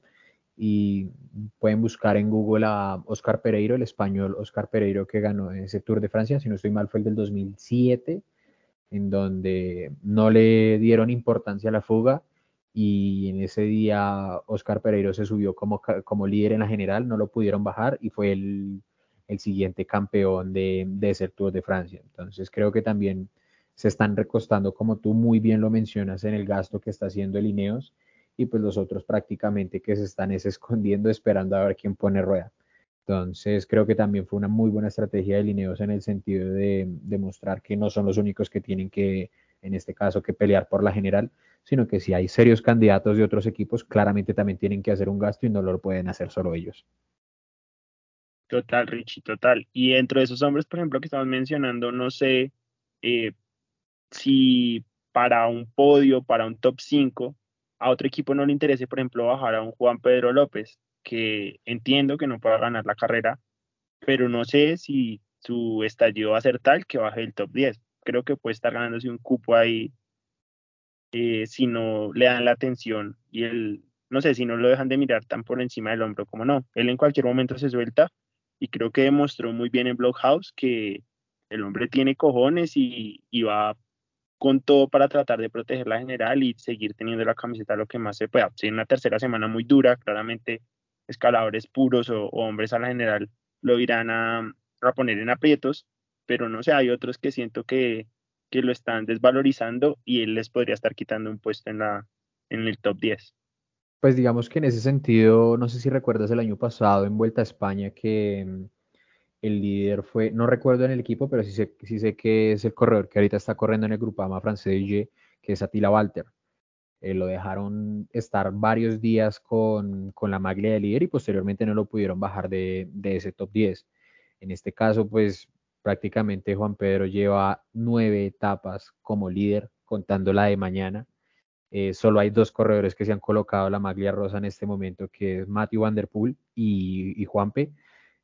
y pueden buscar en Google a Oscar Pereiro, el español Oscar Pereiro que ganó ese Tour de Francia, si no estoy mal fue el del 2007, en donde no le dieron importancia a la fuga y en ese día Oscar Pereiro se subió como, como líder en la general, no lo pudieron bajar y fue el, siguiente campeón de, de ese Tour de Francia. Entonces creo que también se están recostando, como tú muy bien lo mencionas, en el gasto que está haciendo el Ineos y pues los otros prácticamente que se están es escondiendo esperando a ver quién pone rueda. Entonces creo que también fue una muy buena estrategia de Ineos en el sentido de demostrar que no son los únicos que tienen que, en este caso, que pelear por la general, sino que si hay serios candidatos de otros equipos, claramente también tienen que hacer un gasto y no lo pueden hacer solo ellos. Total, Richie, total. Y dentro de esos hombres, por ejemplo, que estamos mencionando, no sé, eh, si para un podio, para un top 5, a otro equipo no le interese, por ejemplo, bajar a un Juan Pedro López, que entiendo que no pueda ganar la carrera, pero no sé si su estallido va a ser tal que baje el top 10. Creo que puede estar ganándose un cupo ahí eh, si no le dan la atención y él, no sé, si no lo dejan de mirar tan por encima del hombro como no. Él en cualquier momento se suelta y creo que demostró muy bien en Blockhouse que el hombre tiene cojones y, y va con todo para tratar de proteger la general y seguir teniendo la camiseta lo que más se pueda. En una tercera semana muy dura, claramente escaladores puros o, hombres a la general lo irán a, poner en aprietos, pero no sé, hay otros que siento que, que, lo están desvalorizando y él les podría estar quitando un puesto en, la, en el top 10. Pues digamos que en ese sentido, no sé si recuerdas el año pasado en Vuelta a España que el líder fue, no recuerdo en el equipo, pero sí sé, sí sé que es el corredor que ahorita está corriendo en el Grupama francés que es Attila Walter. Eh, lo dejaron estar varios días con, la maglia de líder y posteriormente no lo pudieron bajar de, ese top 10. En este caso, pues prácticamente Juan Pedro lleva nueve etapas como líder, contando la de mañana. Eh, solo hay dos corredores que se han colocado la maglia rosa en este momento, que es Matthew Van Der Poel y, y Juanpe.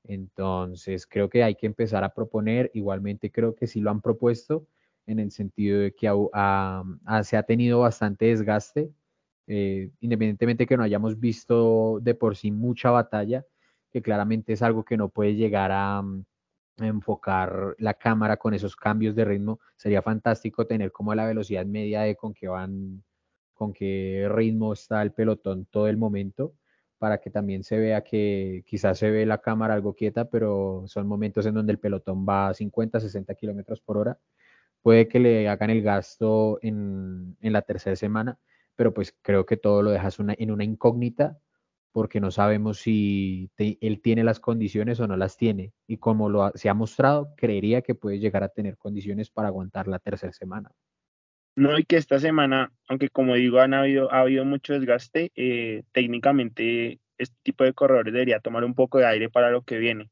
Entonces, creo que hay que empezar a proponer. Igualmente, creo que sí lo han propuesto en el sentido de que se ha tenido bastante desgaste, eh, independientemente que no hayamos visto de por sí mucha batalla, que claramente es algo que no puede llegar a, enfocar la cámara con esos cambios de ritmo. Sería fantástico tener como la velocidad media de con que van, con qué ritmo está el pelotón todo el momento para que también se vea que quizás se ve la cámara algo quieta, pero son momentos en donde el pelotón va a 50, 60 kilómetros por hora. Puede que le hagan el gasto en, la tercera semana, pero pues creo que todo lo dejas en una incógnita porque no sabemos si él tiene las condiciones o no las tiene. Y como lo se ha mostrado, creería que puede llegar a tener condiciones para aguantar la tercera semana. No, y que esta semana, aunque como digo, han habido, ha habido mucho desgaste, eh, técnicamente este tipo de corredores debería tomar un poco de aire para lo que viene.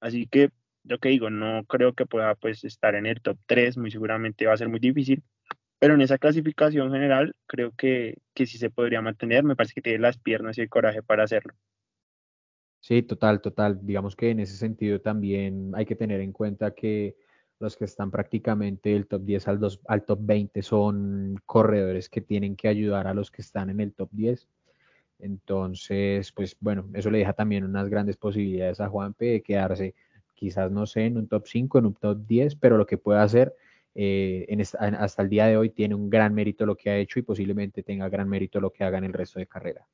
Así que, lo que digo, no creo que pueda pues estar en el top 3, muy seguramente va a ser muy difícil, pero en esa clasificación general creo que, que sí se podría mantener, me parece que tiene las piernas y el coraje para hacerlo. Sí, total, total. Digamos que en ese sentido también hay que tener en cuenta que los que están prácticamente del top 10 al, al top 20 son corredores que tienen que ayudar a los que están en el top 10. Entonces, pues bueno, eso le deja también unas grandes posibilidades a Juanpe de quedarse, quizás no sé, en un top 5, en un top 10, pero lo que pueda hacer eh, en hasta el día de hoy tiene un gran mérito lo que ha hecho y posiblemente tenga gran mérito lo que haga en el resto de carrera.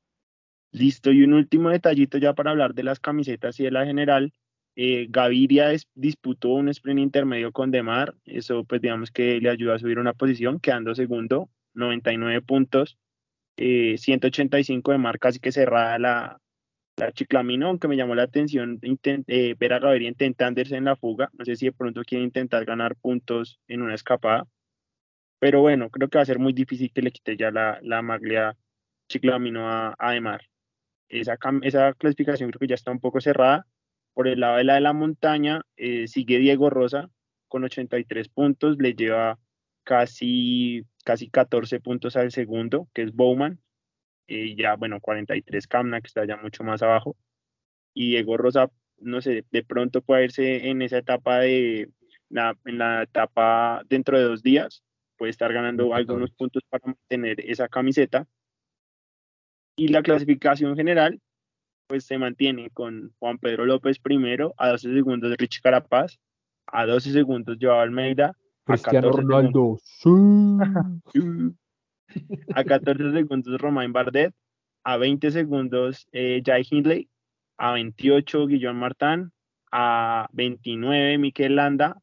Listo, y un último detallito ya para hablar de las camisetas y de la general. Eh, Gaviria disputó un sprint intermedio con Demar, eso pues digamos que le ayudó a subir una posición, quedando segundo, 99 puntos, 185 eh, de mar, casi que cerrada la, la Chiclamino, aunque me llamó la atención eh, ver a Gaviria intentando irse en la fuga, no sé si de pronto quiere intentar ganar puntos en una escapada, pero bueno, creo que va a ser muy difícil que le quite ya la, la maglia Chiclamino a, a Demar. Esa, esa clasificación creo que ya está un poco cerrada, por el lado de la de la montaña eh, sigue Diego Rosa con 83 puntos, le lleva casi, casi 14 puntos al segundo, que es Bowman. Y ya, bueno, 43 Camna, que está ya mucho más abajo. Y Diego Rosa, no sé, de pronto puede irse en esa etapa de, en la etapa dentro de dos días, puede estar ganando algunos puntos para mantener esa camiseta. Y la clasificación general, pues se mantiene con Juan Pedro López primero, a 12 segundos de Rich Carapaz, a 12 segundos Joao Almeida, Cristiano Ronaldo, a 14 segundos Romain Bardet, a 20 segundos eh, Jai Hindley, a 28 Guillaume Martin, a 29 Miquel Landa,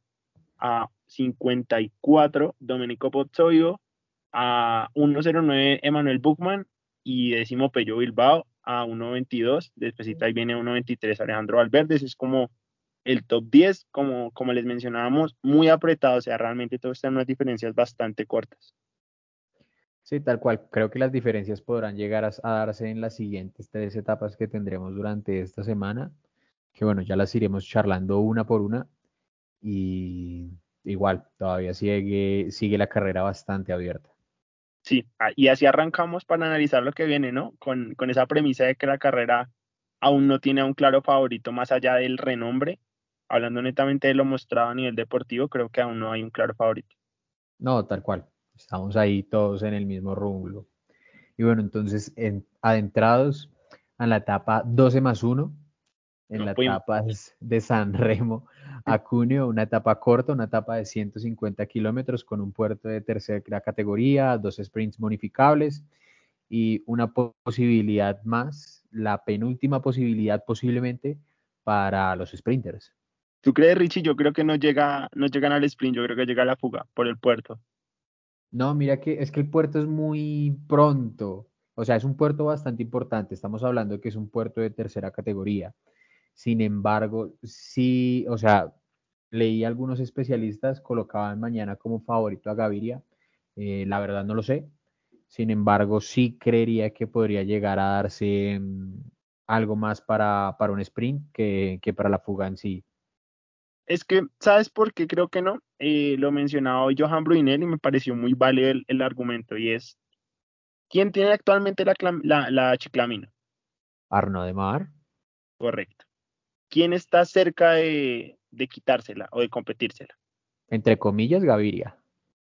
a 54 Domenico Pozzoio, a 109 Emanuel Buchmann y décimo Pello Bilbao a 1.22, después ahí viene 1.23 Alejandro Valverde, es como el top 10, como, como les mencionábamos, muy apretado, o sea, realmente todo está en unas diferencias bastante cortas. Sí, tal cual. Creo que las diferencias podrán llegar a, darse en las siguientes tres etapas que tendremos durante esta semana, que bueno, ya las iremos charlando una por una y igual, todavía sigue, sigue la carrera bastante abierta. Sí, ah, y así arrancamos para analizar lo que viene, ¿no? Con, con esa premisa de que la carrera aún no tiene un claro favorito más allá del renombre. Hablando netamente de lo mostrado a nivel deportivo, creo que aún no hay un claro favorito. No, tal cual. Estamos ahí todos en el mismo rumbo. Y bueno, entonces, en, adentrados a la etapa 12 más 1, en la etapa de San Remo a Cuneo, una etapa corta, una etapa de 150 kilómetros con un puerto de tercera categoría, dos sprints bonificables y una posibilidad más, la penúltima posibilidad posiblemente para los sprinters. ¿Tú crees, Richie? Yo creo que no, llega, no llegan al sprint, yo creo que llega a la fuga por el puerto. No, mira que es que el puerto es muy pronto, o sea, es un puerto bastante importante, estamos hablando de que es un puerto de tercera categoría. Sin embargo, sí, o sea, leí algunos especialistas colocaban mañana como favorito a Gaviria. Eh, la verdad no lo sé. Sin embargo, sí creería que podría llegar a darse mm, algo más para, para un sprint que, para la fuga en sí. Es que, ¿sabes por qué creo que no? Eh, lo mencionaba hoy Johan Bruinel y me pareció muy válido el, argumento y es, ¿Quién tiene actualmente la, la, la chiclamina? Arno de Mar. Correcto. ¿Quién está cerca de, de quitársela o de competírsela? Entre comillas, Gaviria.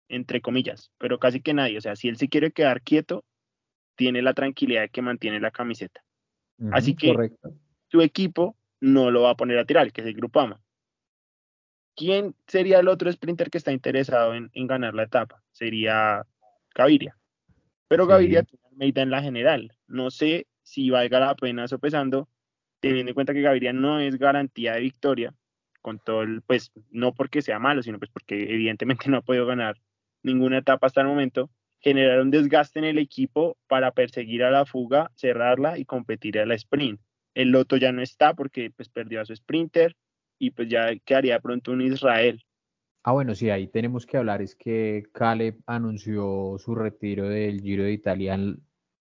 Entre comillas, pero casi que nadie. O sea, si él se quiere quedar quieto, tiene la tranquilidad de que mantiene la camiseta. Así que su equipo no lo va a poner a tirar, que es el Grupama. ¿Quién sería el otro sprinter que está interesado en, ganar la etapa? Sería Gaviria. Pero Gaviria tiene Almeida en la general. No sé si valga la pena sopesando, teniendo en cuenta que Gaviria no es garantía de victoria, con todo el, pues no porque sea malo, sino pues porque evidentemente no ha podido ganar ninguna etapa hasta el momento, generar un desgaste en el equipo para perseguir a la fuga, cerrarla y competir a la sprint. El Loto ya no está porque pues perdió a su sprinter y pues ya quedaría pronto un Israel. Ah, bueno, sí, ahí tenemos que hablar, es que Caleb anunció su retiro del Giro de Italia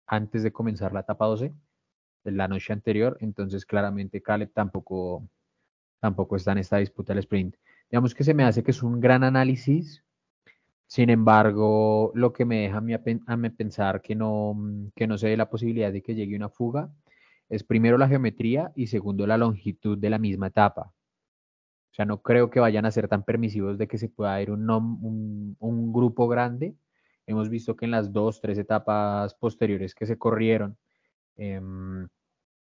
antes de comenzar la etapa 12, de la noche anterior, entonces claramente Caleb tampoco tampoco está en esta disputa del sprint. Digamos que se me hace que es un gran análisis, sin embargo, lo que me deja a mí, pensar que no, que no se dé la posibilidad de que llegue una fuga es primero la geometría y segundo la longitud de la misma etapa. No creo que vayan a ser tan permisivos de que se pueda ir un, grupo grande. Hemos visto que en las dos, tres etapas posteriores que se corrieron, em,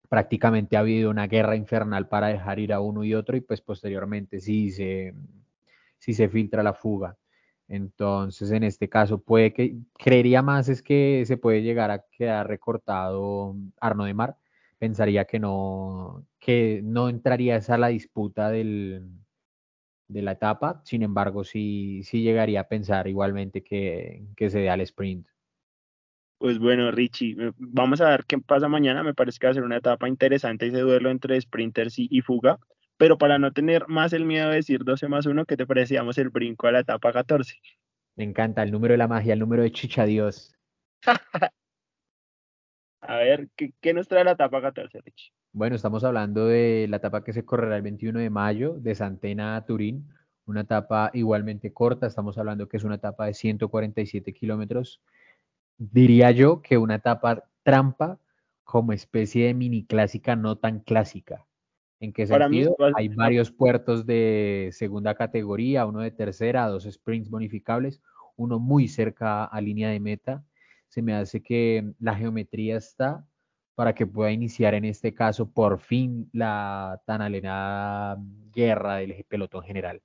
prácticamente ha habido una guerra infernal para dejar ir a uno y otro y pues posteriormente sí se, se filtra la fuga. Entonces, en este caso, puede que, creería más es que se puede llegar a quedar recortado Arno de Mar. Pensaría que no, que no entraría esa la disputa del, de la etapa. Sin embargo, sí, sí llegaría a pensar igualmente que, que se dé al sprint. Pues bueno, Richie, eh, vamos a ver qué pasa mañana. Me parece que va a ser una etapa interesante ese duelo entre sprinters y, fuga. Pero para no tener más el miedo de decir 12 más 1, ¿qué te parecíamos el brinco a la etapa 14? Me encanta el número de la magia, el número de Chicha Dios. a ver, ¿qué, nos trae la etapa 14, Richie? Bueno, estamos hablando de la etapa que se correrá el 21 de mayo de Santena a Turín. Una etapa igualmente corta, estamos hablando que es una etapa de 147 kilómetros diría yo que una etapa trampa como especie de mini clásica no tan clásica. ¿En qué sentido? Hay varios puertos de segunda categoría, uno de tercera, dos sprints bonificables, uno muy cerca a línea de meta. Se me hace que la geometría está para que pueda iniciar en este caso por fin la tan alenada guerra del pelotón general.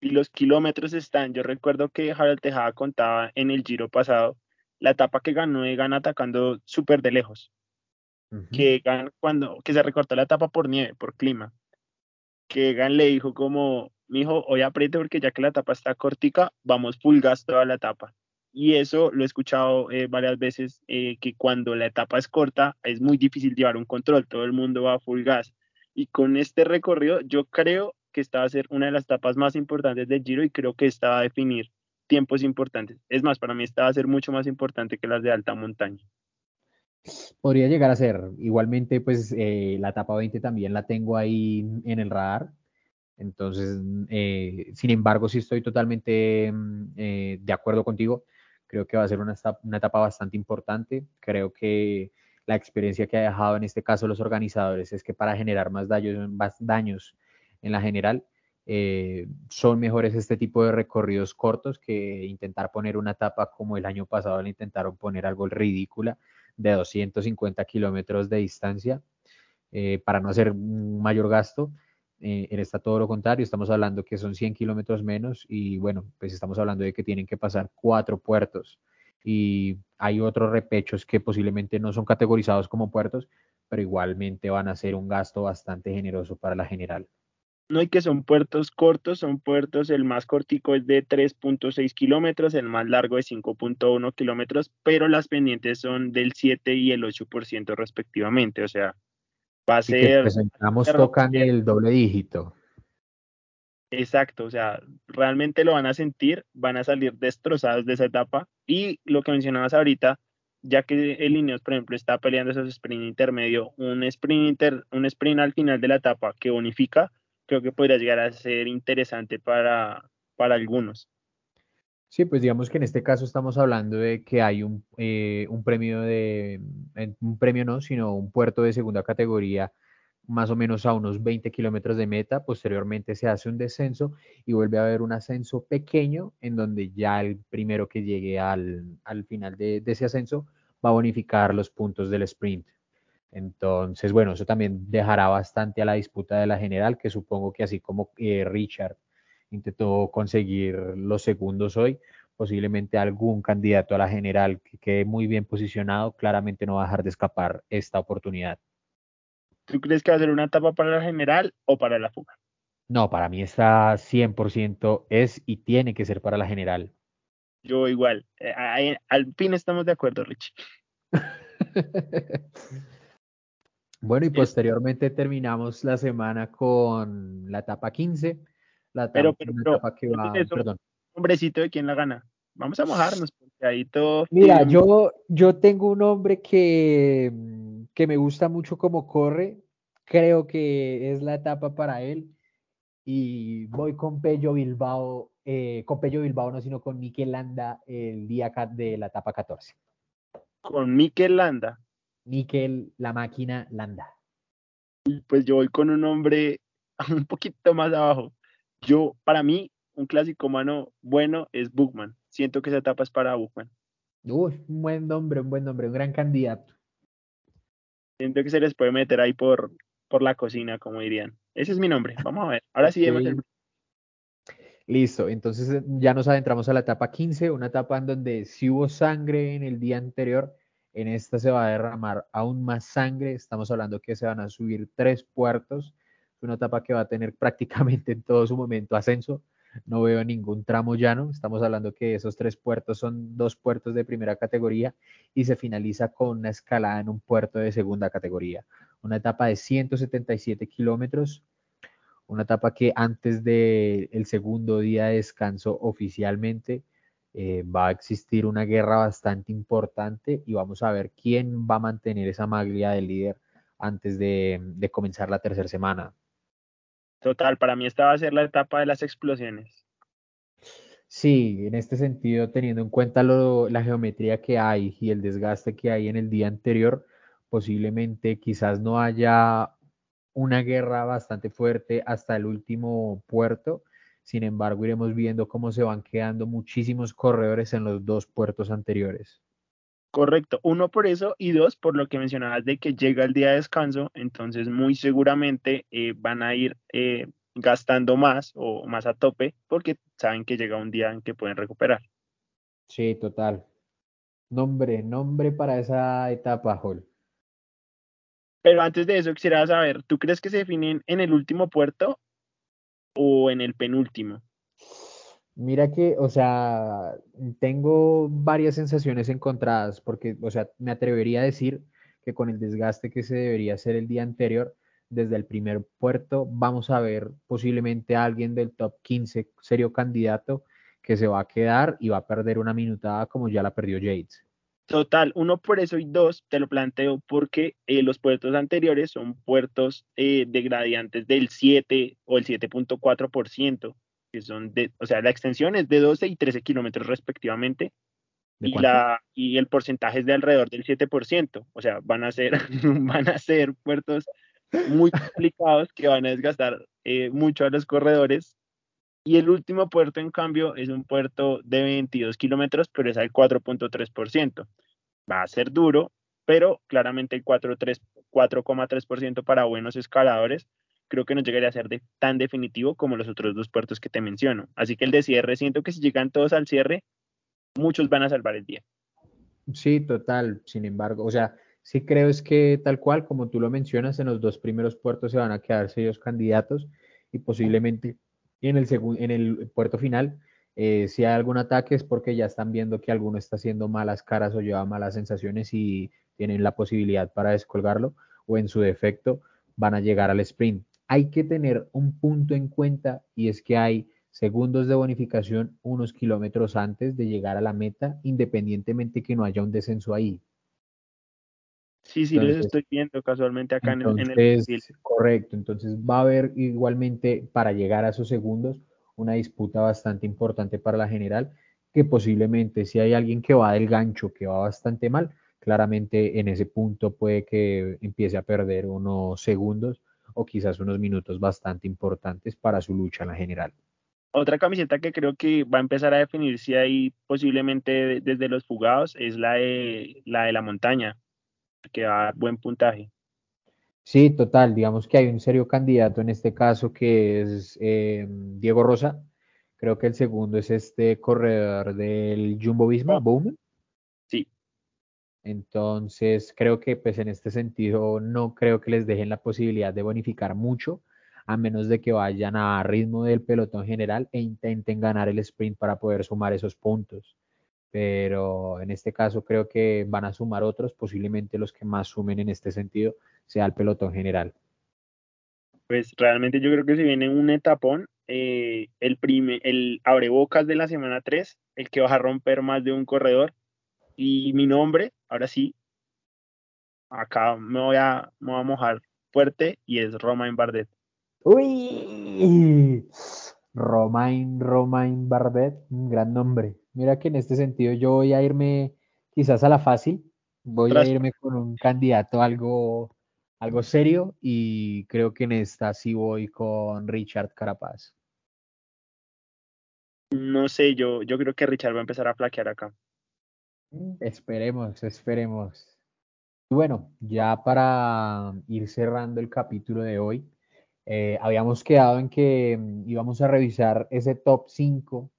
Y los kilómetros están, yo recuerdo que Harald Tejada contaba en el giro pasado la etapa que ganó Egan atacando súper de lejos. Que Egan, cuando, que se recortó la etapa por nieve, por clima. Que Egan le dijo como, mijo, hoy apriete porque ya que la etapa está cortica, vamos full gas toda la etapa. Y eso lo he escuchado eh, varias veces, eh, que cuando la etapa es corta es muy difícil llevar un control, todo el mundo va a full gas. Y con este recorrido yo creo que esta va a ser una de las etapas más importantes del Giro y creo que esta va a definir tiempos importantes. Es más, para mí esta va a ser mucho más importante que las de alta montaña. Podría llegar a ser. Igualmente, pues eh, la etapa 20 también la tengo ahí en el radar. Entonces, sin embargo, sí estoy totalmente mm, de acuerdo contigo. Creo que va a ser una, una etapa bastante importante. Creo que la experiencia que ha dejado en este caso los organizadores es que para generar más daños, más daños en la general, eh, son mejores este tipo de recorridos cortos que intentar poner una etapa como el año pasado le intentaron poner algo ridícula de 250 kilómetros de distancia eh, para no hacer un mayor gasto. Eh, en esta todo lo contrario, estamos hablando que son 100 kilómetros menos y bueno, pues estamos hablando de que tienen que pasar cuatro puertos. Y hay otros repechos que posiblemente no son categorizados como puertos, pero igualmente van a ser un gasto bastante generoso para la general. No hay que son puertos cortos, son puertos, el más cortico es de 3.6 kilómetros, el más largo de 5.1 kilómetros, pero las pendientes son del 7 y el 8% respectivamente, o sea, va a ser... Presentamos tocan el doble dígito. Exacto, o sea, realmente lo van a sentir, van a salir destrozados de esa etapa y lo que mencionabas ahorita, ya que el Ineos, por ejemplo, está peleando esos sprint intermedio, un sprint, un sprint al final de la etapa que bonifica, creo que podría llegar a ser interesante para, para algunos. Sí, pues digamos que en este caso estamos hablando de que hay un, eh, un premio de, un premio no, sino un puerto de segunda categoría más o menos a unos 20 kilómetros de meta. Posteriormente se hace un descenso y vuelve a haber un ascenso pequeño en donde ya el primero que llegue al, al final de, ese ascenso va a bonificar los puntos del sprint. Entonces, bueno, eso también dejará bastante a la disputa de la general, que supongo que así como eh, Richard intentó conseguir los segundos hoy. Posiblemente algún candidato a la general que quede muy bien posicionado, claramente no va a dejar de escapar esta oportunidad. ¿Tú crees que va a ser una etapa para la general o para la fuga? No, para mí está 100% es y tiene que ser para la general. Yo igual. Eh, al fin estamos de acuerdo, Richie. bueno, y posteriormente terminamos la semana con la etapa 15 la pero, pero, que va, perdón. Hombrecito de quién la gana. Vamos a mojarnos, porque ahí todo. Mira, yo, yo tengo un hombre que, que me gusta mucho como corre. Creo que es la etapa para él. Y voy con Pello Bilbao, eh, con Pello Bilbao, no, sino con Mikel Landa el día de la etapa 14. ¿Con Mikel Landa? Mikel, la máquina Landa. Pues yo voy con un hombre un poquito más abajo. Yo, para mí, un clásico mano bueno es Bookman. Siento que esa etapa es para Bookman. Uy, un buen nombre, un buen nombre, un gran candidato. Siento que se les puede meter ahí por, por la cocina, como dirían. Ese es mi nombre. Vamos a ver. Ahora sí, el... Listo, entonces eh, ya nos adentramos a la etapa 15, una etapa en donde si hubo sangre en el día anterior, en esta se va a derramar aún más sangre. Estamos hablando que se van a subir tres puertos una etapa que va a tener prácticamente en todo su momento ascenso. No veo ningún tramo llano. Estamos hablando que esos tres puertos son dos puertos de primera categoría y se finaliza con una escalada en un puerto de segunda categoría. Una etapa de 177 kilómetros. Una etapa que antes del el segundo día de descanso oficialmente eh, va a existir una guerra bastante importante y vamos a ver quién va a mantener esa maglia de líder antes de, de comenzar la tercera semana. Total, para mí esta va a ser la etapa de las explosiones. Sí, en este sentido, teniendo en cuenta la geometría que hay y el desgaste que hay en el día anterior, posiblemente quizás no haya una guerra bastante fuerte hasta el último puerto. Sin embargo, iremos viendo cómo se van quedando muchísimos corredores en los dos puertos anteriores. Correcto, uno por eso y dos por lo que mencionabas de que llega el día de descanso, entonces muy seguramente eh, van a ir eh, gastando más o más a tope porque saben que llega un día en que pueden recuperar. Sí, total. Nombre, nombre para esa etapa, Hall. Pero antes de eso quisiera saber, ¿tú crees que se definen en el último puerto o en el penúltimo? Mira que, o sea, tengo varias sensaciones encontradas, porque, o sea, me atrevería a decir que con el desgaste que se debería hacer el día anterior, desde el primer puerto, vamos a ver posiblemente a alguien del top 15 serio candidato que se va a quedar y va a perder una minutada como ya la perdió Yates. Total, uno por eso y dos te lo planteo porque eh, los puertos anteriores son puertos eh, de gradientes del 7 o el 7.4% que son de, o sea, la extensión es de 12 y 13 kilómetros respectivamente, y, la, y el porcentaje es de alrededor del 7%, o sea, van a ser, van a ser puertos muy complicados que van a desgastar eh, mucho a los corredores. Y el último puerto, en cambio, es un puerto de 22 kilómetros, pero es al 4.3%. Va a ser duro, pero claramente el 4,3% para buenos escaladores creo que no llegaría a ser de, tan definitivo como los otros dos puertos que te menciono. Así que el de cierre, siento que si llegan todos al cierre, muchos van a salvar el día. Sí, total. Sin embargo, o sea, sí creo es que tal cual, como tú lo mencionas, en los dos primeros puertos se van a quedar ellos candidatos y posiblemente en el, en el puerto final, eh, si hay algún ataque es porque ya están viendo que alguno está haciendo malas caras o lleva malas sensaciones y tienen la posibilidad para descolgarlo o en su defecto van a llegar al sprint hay que tener un punto en cuenta y es que hay segundos de bonificación unos kilómetros antes de llegar a la meta, independientemente que no haya un descenso ahí. Sí, sí, les estoy viendo casualmente acá en, el, Correcto, entonces va a haber igualmente para llegar a esos segundos una disputa bastante importante para la general que posiblemente si hay alguien que va del gancho, que va bastante mal, claramente en ese punto puede que empiece a perder unos segundos o quizás unos minutos bastante importantes para su lucha en la general. Otra camiseta que creo que va a empezar a definirse ahí posiblemente desde los fugados es la de la, de la montaña, que va a dar buen puntaje. Sí, total. Digamos que hay un serio candidato en este caso que es eh, Diego Rosa. Creo que el segundo es este corredor del Jumbo Visma, Boom. Entonces, creo que pues en este sentido no creo que les dejen la posibilidad de bonificar mucho, a menos de que vayan a ritmo del pelotón general e intenten ganar el sprint para poder sumar esos puntos pero en este caso creo que van a sumar otros, posiblemente los que más sumen en este sentido sea el pelotón general. Pues realmente yo creo que se viene un etapón, eh, el, prime, el abrebocas de la semana 3, el que va a romper más de un corredor, y mi nombre, ahora sí, acá me voy a, me voy a mojar fuerte y es Romain Bardet. Uy, Romain, Romain Bardet, un gran nombre. Mira que en este sentido yo voy a irme quizás a la fácil, voy a irme con un candidato algo, algo serio y creo que en esta sí voy con Richard Carapaz. No sé, yo, yo creo que Richard va a empezar a flaquear acá. Mm, esperemos, esperemos. Bueno, ya para ir cerrando el capítulo de hoy, eh, habíamos quedado en que mm, íbamos a revisar ese top 5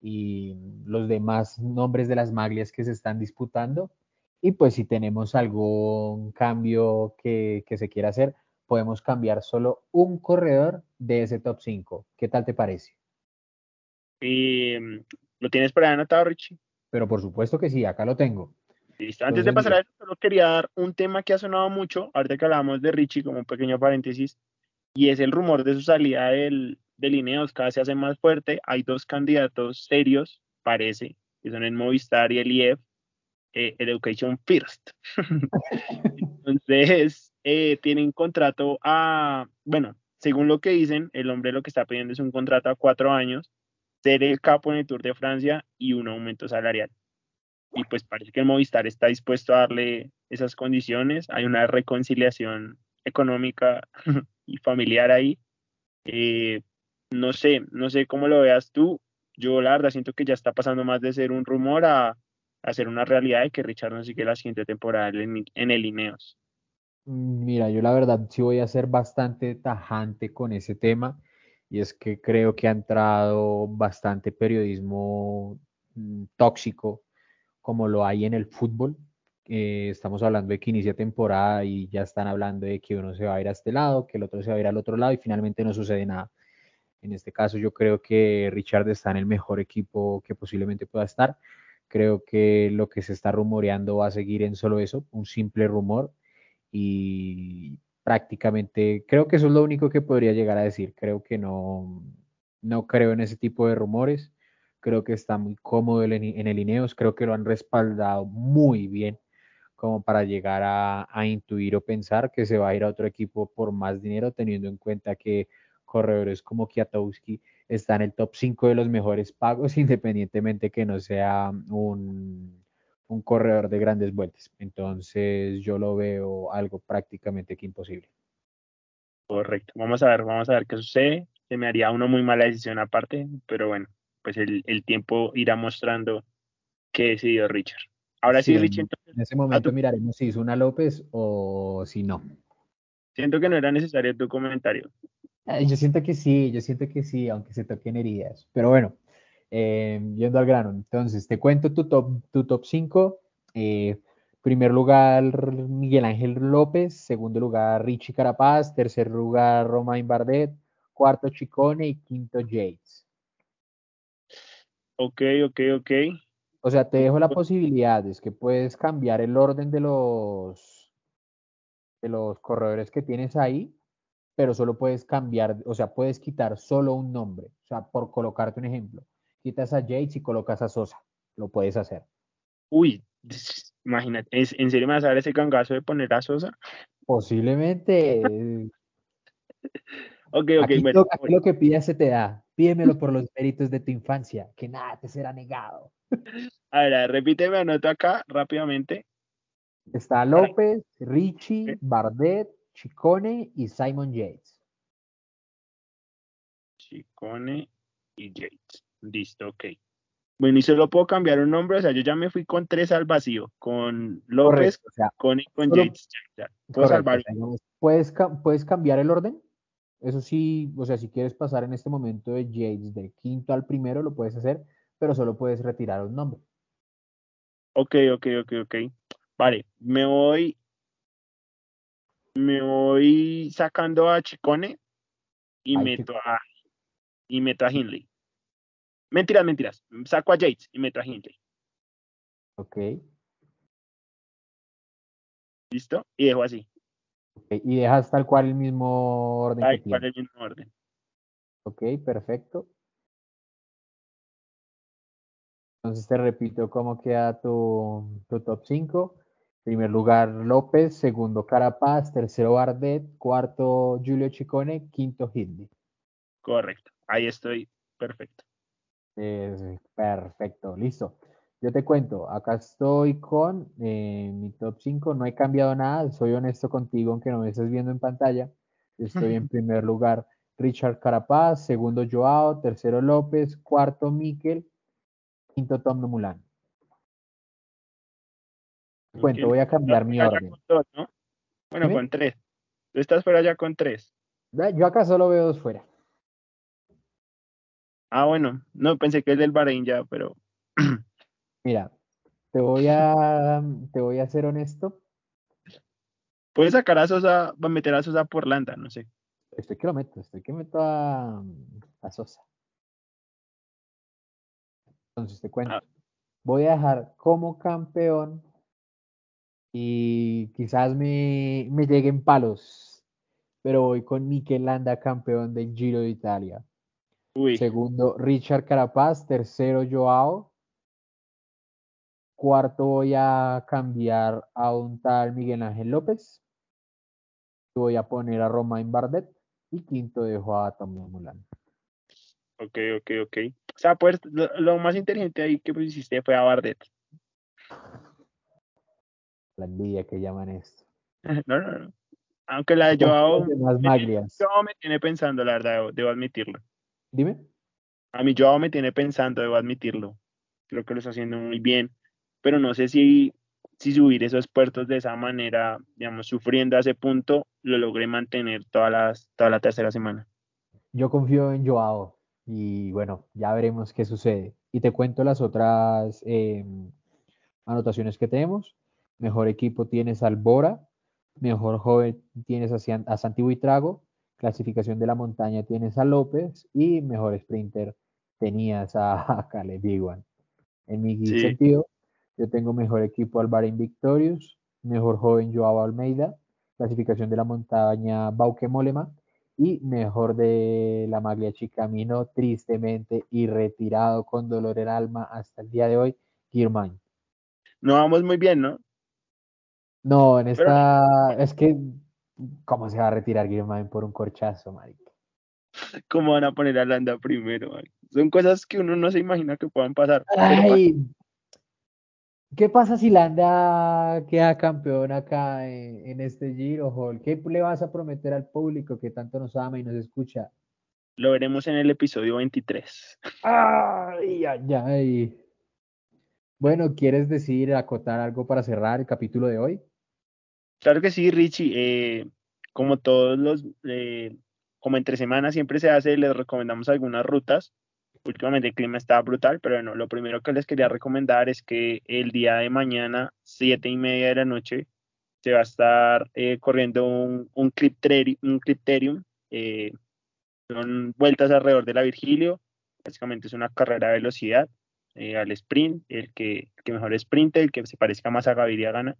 y los demás nombres de las maglias que se están disputando. Y pues si tenemos algún cambio que, se quiera hacer, podemos cambiar solo un corredor de ese top 5. ¿Qué tal te parece? Mm, ¿Lo tienes por ahí anotado, Richie? Pero por supuesto que sí, acá lo tengo. Listo. Antes de pasar a eso, solo quería dar un tema que ha sonado mucho, ahorita que hablábamos de Richie, como un pequeño paréntesis, y es el rumor de su salida del, de Lineos cada vez se hace más fuerte. Hay dos candidatos serios, parece, que son el Movistar y el IEF, eh, Education First. Entonces, eh, tienen contrato a, bueno, según lo que dicen, el hombre lo que está pidiendo es un contrato a cuatro años, ser el capo en el Tour de Francia y un aumento salarial. Y pues parece que el Movistar está dispuesto a darle esas condiciones. Hay una reconciliación económica y familiar ahí. Eh, no sé, no sé cómo lo veas tú. Yo la verdad siento que ya está pasando más de ser un rumor a, a ser una realidad de que Richard no sigue la siguiente temporada en, en el Ineos. Mira, yo la verdad sí voy a ser bastante tajante con ese tema y es que creo que ha entrado bastante periodismo mm, tóxico como lo hay en el fútbol. Eh, estamos hablando de que inicia temporada y ya están hablando de que uno se va a ir a este lado, que el otro se va a ir al otro lado y finalmente no sucede nada. En este caso yo creo que Richard está en el mejor equipo que posiblemente pueda estar. Creo que lo que se está rumoreando va a seguir en solo eso, un simple rumor. Y prácticamente creo que eso es lo único que podría llegar a decir. Creo que no, no creo en ese tipo de rumores. Creo que está muy cómodo en el Ineos. Creo que lo han respaldado muy bien como para llegar a, a, intuir o pensar que se va a ir a otro equipo por más dinero, teniendo en cuenta que corredores como Kiatowski está en el top 5 de los mejores pagos, independientemente que no sea un, un corredor de grandes vueltas. Entonces yo lo veo algo prácticamente que imposible. Correcto. Vamos a ver, vamos a ver qué sucede. Se me haría una muy mala decisión aparte, pero bueno, pues el, el tiempo irá mostrando qué decidió Richard. Ahora sí, Richard. En ese momento miraremos si hizo una López o si no. Siento que no era necesario tu comentario. Yo siento que sí, yo siento que sí, aunque se toquen heridas. Pero bueno, eh, yendo al grano. Entonces, te cuento tu top, tu top 5. Eh, primer lugar, Miguel Ángel López. Segundo lugar, Richie Carapaz. Tercer lugar, Romain Bardet. Cuarto, Chicone. Y quinto, Yates. Ok, ok, ok. O sea, te dejo la posibilidad, es que puedes cambiar el orden de los, de los corredores que tienes ahí pero solo puedes cambiar, o sea, puedes quitar solo un nombre. O sea, por colocarte un ejemplo, quitas a Yates y colocas a Sosa. Lo puedes hacer. Uy, imagínate, ¿en serio me vas a dar ese cangazo de poner a Sosa? Posiblemente. ok, ok, bueno. Lo, aquí lo que pidas se te da. Pídemelo por los méritos de tu infancia, que nada te será negado. A ver, repíteme, anoto acá rápidamente. Está López, Richie, Bardet, Chicone y Simon Yates. Chicone y Yates. Listo, ok. Bueno, y solo puedo cambiar un nombre, o sea, yo ya me fui con tres al vacío, con López, con, con Yates. puedo salvar. ¿puedes, ¿Puedes cambiar el orden? Eso sí, o sea, si quieres pasar en este momento de Yates de quinto al primero, lo puedes hacer, pero solo puedes retirar un nombre. Ok, ok, ok, ok. Vale, me voy. Me voy sacando a Chicone y meto a y meto a Hindley. Mentiras, mentiras. Saco a Yates y meto a Hindley. Ok. ¿Listo? Y dejo así. Y dejas tal cual el mismo orden. Tal cual el mismo orden. Ok, perfecto. Entonces te repito cómo queda tu, tu top 5. Primer lugar López, segundo Carapaz, tercero Bardet, cuarto Julio Chicone, quinto Hindley. Correcto, ahí estoy, perfecto. Perfecto, listo. Yo te cuento, acá estoy con eh, mi top 5, no he cambiado nada, soy honesto contigo, aunque no me estés viendo en pantalla. Estoy en primer lugar Richard Carapaz, segundo Joao, tercero López, cuarto Miquel, quinto Tom de Mulan. Cuento, voy a cambiar mi orden. Bueno, con tres. Tú estás fuera ya con tres. Yo acá solo veo dos fuera. Ah, bueno, no pensé que es del Bahrein ya, pero Mira, te voy a, te voy a ser honesto. Puedes sacar a Sosa, va a meter a Sosa por Landa, no sé. Estoy que lo meto, estoy que meto a, a Sosa. Entonces te cuento. Ah. Voy a dejar como campeón y quizás me, me lleguen palos, pero voy con Mikel Landa, campeón del Giro de Italia. Segundo, Richard Carapaz. Tercero, Joao. Cuarto voy a cambiar a un tal Miguel Ángel López. Voy a poner a Romain Bardet. Y quinto dejo a Tommy Mulan. Ok, ok, ok. O sea, pues lo, más inteligente ahí que pusiste fue a Bardet. La envidia que llaman esto. no, no, no. Aunque la de Joao, Joao me tiene pensando, la verdad, debo admitirlo. Dime. A mí Joao me tiene pensando, debo admitirlo. Creo que lo está haciendo muy bien pero no sé si, si subir esos puertos de esa manera, digamos, sufriendo a ese punto, lo logré mantener todas las, toda la tercera semana. Yo confío en Joao y bueno, ya veremos qué sucede. Y te cuento las otras em, anotaciones que tenemos. Mejor equipo tienes al Bora, mejor joven tienes a, a Santi Buitrago, clasificación de la montaña tienes a López y mejor sprinter tenías a, Caleb. En mi sentido, yo tengo mejor equipo Alvarín Victorious, mejor joven Joao Almeida, clasificación de la montaña Bauke Molema y mejor de la Maglia Chicamino, tristemente y retirado con dolor en alma hasta el día de hoy, Girman. No vamos muy bien, ¿no? No, en esta. Es que. ¿Cómo se va a retirar Girman por un corchazo, marica? ¿Cómo van a poner a Landa primero, Son cosas que uno no se imagina que puedan pasar. Ay, ¿Qué pasa si Landa queda campeón acá en, este Giro, Hall? ¿Qué le vas a prometer al público que tanto nos ama y nos escucha? Lo veremos en el episodio 23. Ay, ay, ay. Bueno, ¿quieres decir, acotar algo para cerrar el capítulo de hoy? Claro que sí, Richie. Eh, como todos los, eh, como entre semanas siempre se hace, les recomendamos algunas rutas últimamente el clima está brutal, pero bueno, lo primero que les quería recomendar es que el día de mañana, siete y media de la noche, se va a estar eh, corriendo un, un, un Clipterium, eh, son vueltas alrededor de la Virgilio, básicamente es una carrera de velocidad eh, al sprint, el que, el que mejor sprinte, el que se parezca más a Gaviria gana.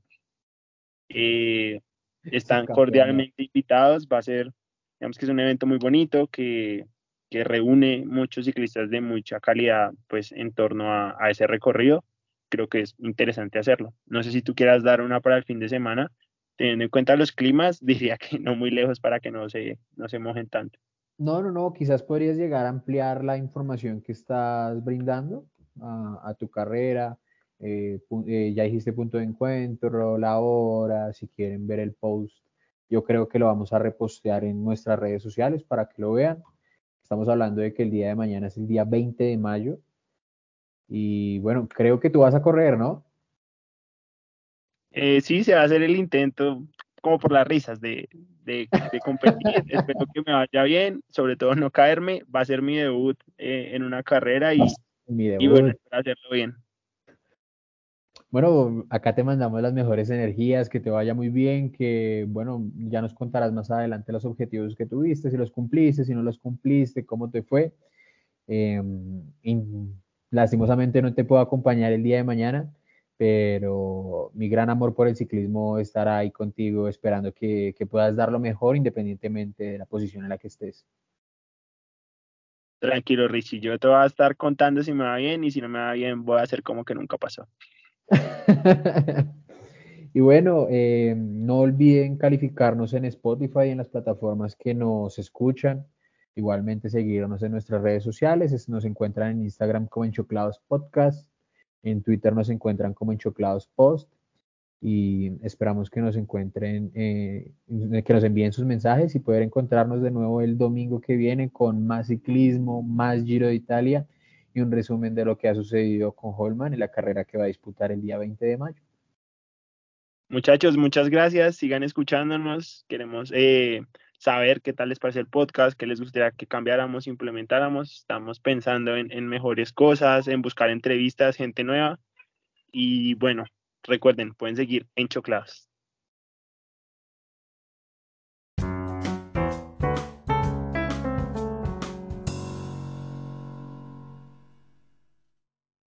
Están cordialmente invitados, va a ser, digamos que es un evento muy bonito, que que reúne muchos ciclistas de mucha calidad pues en torno a, ese recorrido, creo que es interesante hacerlo. No sé si tú quieras dar una para el fin de semana, teniendo en cuenta los climas, diría que no muy lejos para que no se, no se mojen tanto. No, no, no, quizás podrías llegar a ampliar la información que estás brindando. a, tu carrera. Eh, eh, ya dijiste punto de encuentro, la hora, si quieren ver el post, yo creo que lo vamos a repostear en nuestras redes sociales para que lo vean. Estamos hablando de que el día de mañana es el día 20 de mayo. Y bueno, creo que tú vas a correr, ¿no? Eh, sí, se va a hacer el intento como por las risas de, de, competir. Espero que me vaya bien, sobre todo no caerme. Va a ser mi debut eh, en una carrera y, y bueno, hacerlo bien. Bueno, acá te mandamos las mejores energías, que te vaya muy bien, que bueno, ya nos contarás más adelante los objetivos que tuviste, si los cumpliste, si no los cumpliste, cómo te fue. Em, lastimosamente no te puedo acompañar el día de mañana, pero mi gran amor por el ciclismo estará ahí contigo esperando que, que puedas dar lo mejor independientemente de la posición en la que estés. Tranquilo, Richie, yo te voy a estar contando si me va bien y si no me va bien voy a hacer como que nunca pasó. y bueno, eh, no olviden calificarnos en Spotify y en las plataformas que nos escuchan. Igualmente seguirnos en nuestras redes sociales. Nos encuentran en Instagram como Enchoclados Podcast. En Twitter nos encuentran como Enchoclados Post. Y esperamos que nos encuentren, eh, que nos envíen sus mensajes y poder encontrarnos de nuevo el domingo que viene con más ciclismo, más Giro de Italia y un resumen de lo que ha sucedido con Holman en la carrera que va a disputar el día 20 de mayo. Muchachos, muchas gracias. Sigan escuchándonos. Queremos eh, saber qué tal les parece el podcast, qué les gustaría que cambiáramos, implementáramos. Estamos pensando en, mejores cosas, en buscar entrevistas, gente nueva. Y bueno, recuerden, pueden seguir en Choclados.